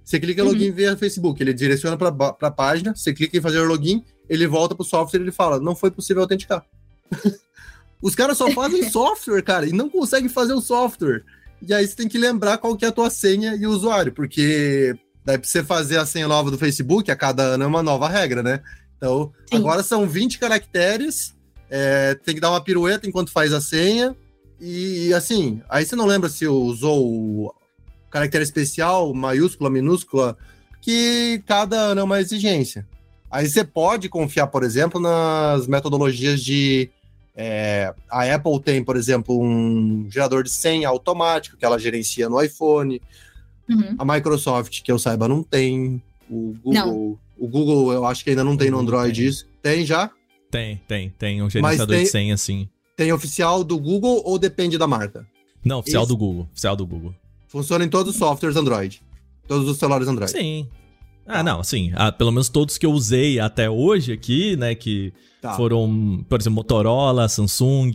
Você clica em uhum. login via Facebook, ele direciona para a página, você clica em fazer login, ele volta para o software e ele fala, não foi possível autenticar. [LAUGHS] Os caras só fazem [LAUGHS] software, cara, e não conseguem fazer o software. E aí você tem que lembrar qual que é a tua senha e o usuário, porque Daí pra você fazer a senha nova do Facebook, a cada ano é uma nova regra, né? Então, Sim. agora são 20 caracteres, é, tem que dar uma pirueta enquanto faz a senha. E assim, aí você não lembra se usou o caractere especial, maiúscula, minúscula, que cada ano é uma exigência. Aí você pode confiar, por exemplo, nas metodologias de. É, a Apple tem, por exemplo, um gerador de senha automático que ela gerencia no iPhone. Uhum. A Microsoft, que eu saiba, não tem. O Google, não. o Google, eu acho que ainda não tem no Android tem. isso. Tem já? Tem, tem, tem um gerenciador tem, de senha, sim. Tem oficial do Google ou depende da marca? Não, oficial Esse... do Google. Oficial do Google. Funciona em todos os softwares Android. Todos os celulares Android. Sim. Ah, não, assim, ah, pelo menos todos que eu usei até hoje aqui, né, que Tá. foram, por exemplo, Motorola, Samsung,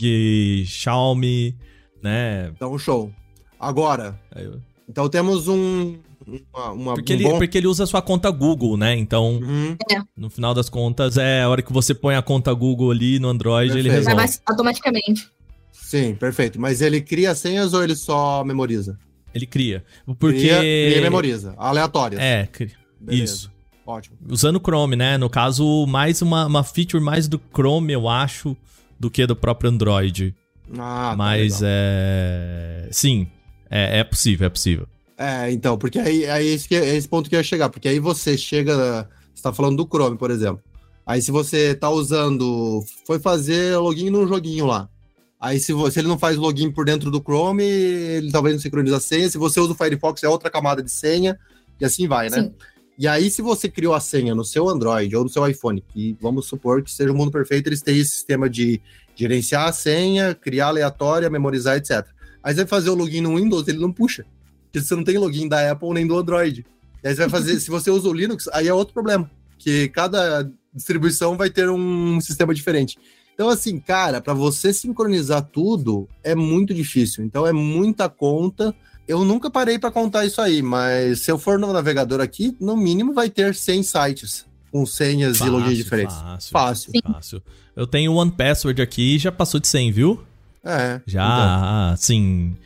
Xiaomi, né? Então, show. Agora, Aí eu- então temos um. Uma, uma- Porque um ele, bom- porque ele usa a sua conta Google, né? Então, Uhum. no final das contas, é a hora que você põe a conta Google ali no Android, ele Perfeito. Vai resolve. mais automaticamente. Sim, perfeito. Mas ele cria senhas ou ele só memoriza? Ele cria. Porque. Cria, cria e memoriza. Aleatórias. É, cri- Beleza. isso. Ótimo. Usando o Chrome, né? No caso, mais uma, uma feature mais do Chrome, eu acho, do que do próprio Android. Ah, tá Mas legal. é. Sim, é, é possível, é possível. É, então, porque aí, aí esse, que- é esse ponto que eu ia chegar, porque aí você chega, você tá falando do Chrome, por exemplo. Aí se você tá usando, foi fazer login num joguinho lá. Aí se, você, se ele não faz login por dentro do Chrome, ele talvez não sincroniza a senha. Se você usa o Firefox, é outra camada de senha, e assim vai, né? Sim. E aí, se você criou a senha no seu Android ou no seu iPhone, que vamos supor que seja o mundo perfeito, eles têm esse sistema de gerenciar a senha, criar aleatória, memorizar, etc. Aí você vai fazer o login no Windows, ele não puxa. Porque você não tem login da Apple nem do Android. E aí você vai fazer, [LAUGHS] se você usa o Linux, aí é outro problema. Que cada distribuição vai ter um sistema diferente. Então, assim, cara, para você sincronizar tudo é muito difícil. Então, é muita conta. Eu nunca parei para contar isso aí, mas se eu for no navegador aqui, no mínimo vai ter 100 sites com senhas e logins diferentes. Fácil. Fácil. Fácil. Eu tenho o One Password aqui e já passou de 100, viu? É. Já, assim.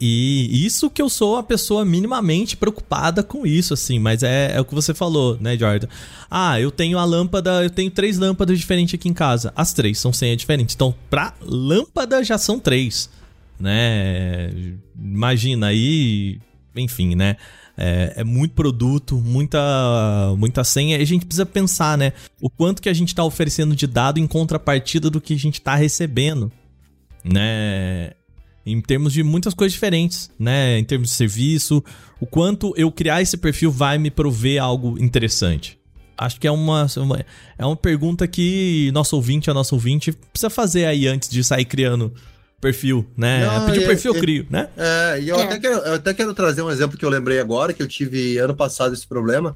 E isso que eu sou a pessoa minimamente preocupada com isso, assim, mas é, é o que você falou, né, Jordan? Ah, eu tenho a lâmpada, eu tenho três lâmpadas diferentes aqui em casa. As três são senha diferentes. Então, pra lâmpada já são três, né? Imagina aí, enfim, né? É, é muito produto, muita, muita senha. E a gente precisa pensar, né? O quanto que a gente está oferecendo de dado em contrapartida do que a gente está recebendo, né? Em termos de muitas coisas diferentes, né? Em termos de serviço, o quanto eu criar esse perfil vai me prover algo interessante. Acho que é uma, uma- é uma pergunta que nosso ouvinte, a nosso ouvinte, precisa fazer aí antes de sair criando perfil, né? Não, Pedir é- perfil, eu é- crio, né? É, e eu, É. Até quero, eu até quero trazer um exemplo que eu lembrei agora, que eu tive ano passado esse problema.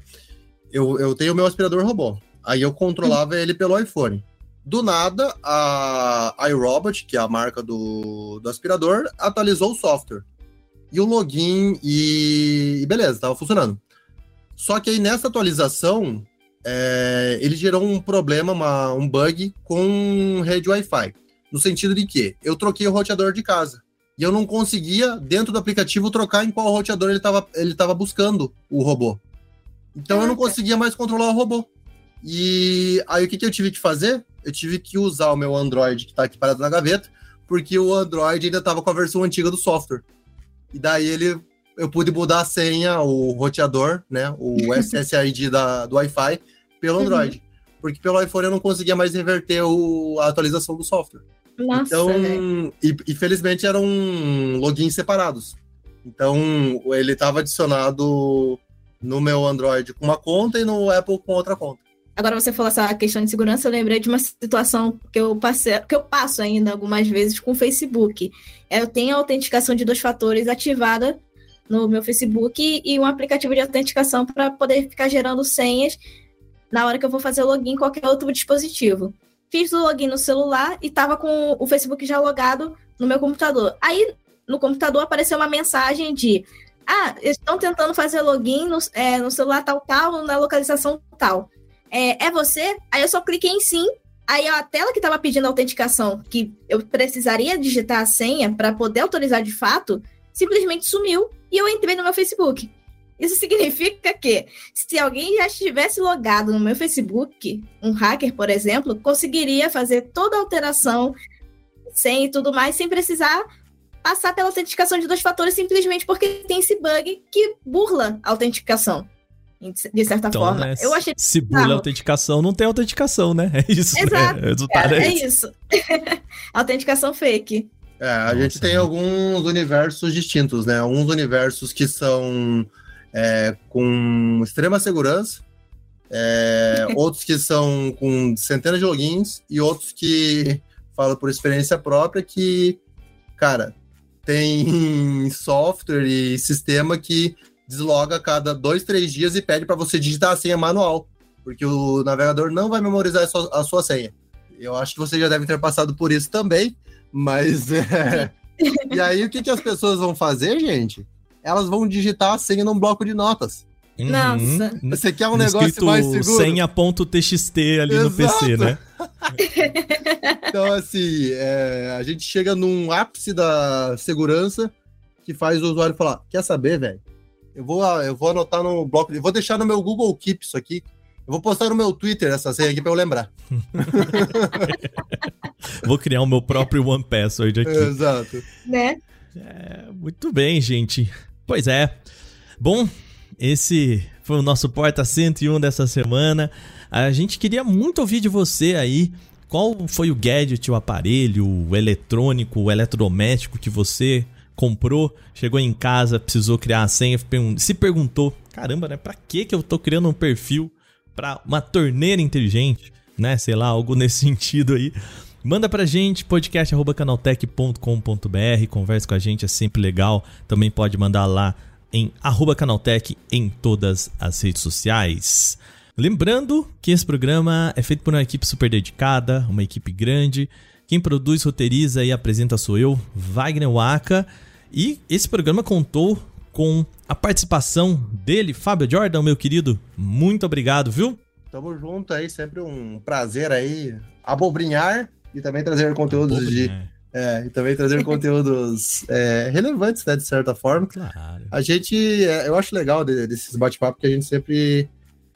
Eu, eu tenho o meu aspirador robô. Aí eu controlava ele pelo iPhone. Do nada, a iRobot, que é a marca do, do aspirador, atualizou o software. E o login e, e beleza, tava funcionando. Só que aí nessa atualização, é, ele gerou um problema, uma- um bug com rede Wi-Fi. No sentido de que eu troquei o roteador de casa e eu não conseguia, dentro do aplicativo, trocar em qual roteador ele estava ele tava buscando o robô. Então eu não conseguia mais controlar o robô. E aí o que, que eu tive que fazer? Eu tive que usar o meu Android que está aqui parado na gaveta, porque o Android ainda estava com a versão antiga do software. E daí ele eu pude mudar a senha, o roteador, né? O [LAUGHS] SSID da, do Wi-Fi pelo Uhum. Android. Porque pelo iPhone eu não conseguia mais reverter o- a atualização do software. Nossa, Então, velho. e, e felizmente eram logins separados. Então, ele estava adicionado no meu Android com uma conta e no Apple com outra conta. Agora você falou essa questão de segurança, eu lembrei de uma situação que eu passei, que eu passo ainda algumas vezes com o Facebook. Eu tenho a autenticação de dois fatores ativada no meu Facebook e um aplicativo de autenticação para poder ficar gerando senhas na hora que eu vou fazer login em qualquer outro dispositivo. Fiz o login no celular e estava com o Facebook já logado no meu computador. Aí no computador apareceu uma mensagem de ah, estão tentando fazer login no, é, no celular tal, tal, na localização tal é, é você? Aí eu só cliquei em sim. Aí a tela que estava pedindo autenticação, que eu precisaria digitar a senha para poder autorizar de fato, simplesmente sumiu e eu entrei no meu Facebook. Isso [LAUGHS] significa que se alguém já estivesse logado no meu Facebook, um hacker, por exemplo, conseguiria fazer toda a alteração, senha e tudo mais, sem precisar passar pela autenticação de dois fatores, simplesmente porque tem esse bug que burla a autenticação, de certa Então, forma. né, Eu achei se burla a bizarro. autenticação, não tem autenticação, né? [LAUGHS] É isso, Exato, né? O resultado Cara, é é isso. [LAUGHS] Autenticação fake. É, a Nossa, gente tem né? alguns universos distintos, né? Uns universos que são é, com extrema segurança, é, [LAUGHS] outros que são com centenas de logins e outros que falo por experiência própria que, cara, tem software e sistema que desloga a cada dois, três dias e pede para você digitar a senha manual, porque o navegador não vai memorizar a sua, a sua senha. Eu acho que você já deve ter passado por isso também, mas [LAUGHS] é... e aí o que, que as pessoas vão fazer, gente? Elas vão digitar a senha num bloco de notas. Uhum. Nossa. Você quer um negócio mais seguro? senha.txt ali Exato. no PC, né? [LAUGHS] então, assim, é, a gente chega num ápice da segurança que faz o usuário falar: quer saber, velho? Eu vou, eu vou anotar no bloco, eu vou deixar no meu Google Keep isso aqui. Eu vou postar no meu Twitter essa senha aqui pra eu lembrar. [LAUGHS] vou criar o meu próprio One Password aqui. Exato. Né? É, muito bem, gente. Pois é. Bom, esse foi o nosso Porta 101 dessa semana. A gente queria muito ouvir de você aí. Qual foi o gadget, o aparelho, o eletrônico, o eletrodoméstico que você comprou, chegou em casa, precisou criar a senha, se perguntou: caramba, né? Pra que que eu tô criando um perfil para uma torneira inteligente, né? Sei lá, algo nesse [LAUGHS] sentido aí. Manda pra gente, podcast.canaltech.com.br, converse com a gente, é sempre legal. Também pode mandar lá em canaltech em todas as redes sociais. Lembrando que esse programa é feito por uma equipe super dedicada, uma equipe grande. Quem produz, roteiriza e apresenta sou eu, Wagner Waka. E esse programa contou com a participação dele, Fábio Jordan, meu querido. Muito obrigado, viu? Tamo junto aí, sempre um prazer aí abobrinhar e também trazer conteúdos de é, e também trazer [LAUGHS] conteúdos é, relevantes, né, de certa forma. Claro. A gente, é, eu acho legal desses bate-papos que a gente sempre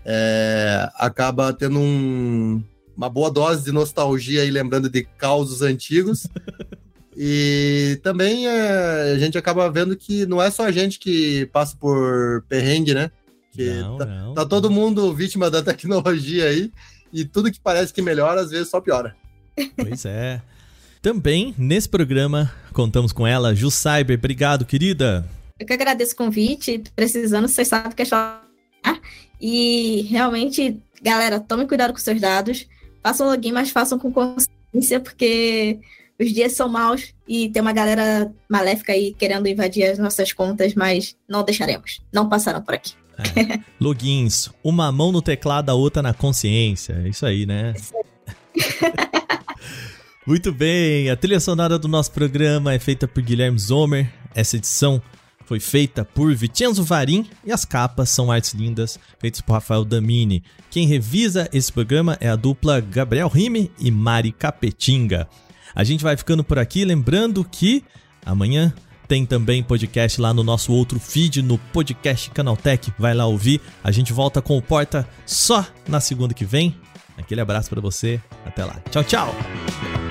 é, acaba tendo um, uma boa dose de nostalgia e lembrando de causos antigos. [LAUGHS] e também é, a gente acaba vendo que não é só a gente que passa por perrengue, né? Que não, tá, não. tá todo mundo vítima da tecnologia aí e tudo que parece que melhora, às vezes só piora. Pois é. Também, nesse programa, contamos com ela, Ju Cyber. Obrigado, querida. Eu que agradeço o convite. Precisando, vocês sabem que é só. E realmente, galera, tomem cuidado com seus dados. Façam login, mas façam com consciência, porque os dias são maus e tem uma galera maléfica aí querendo invadir as nossas contas, mas não deixaremos. Não passarão por aqui. É. Logins, uma mão no teclado, a outra na consciência. É isso aí, né? Isso [LAUGHS] aí. Muito bem, a trilha sonora do nosso programa é feita por Guilherme Zomer. Essa edição foi feita por Vicenzo Varim e as capas são artes lindas feitas por Rafael Damini. Quem revisa esse programa é a dupla Gabriel Rime e Mari Capetinga. A gente vai ficando por aqui, lembrando que amanhã tem também podcast lá no nosso outro feed, no podcast Canaltech. Vai lá ouvir. A gente volta com o Porta só na segunda que vem. Aquele abraço para você. Até lá. Tchau, tchau.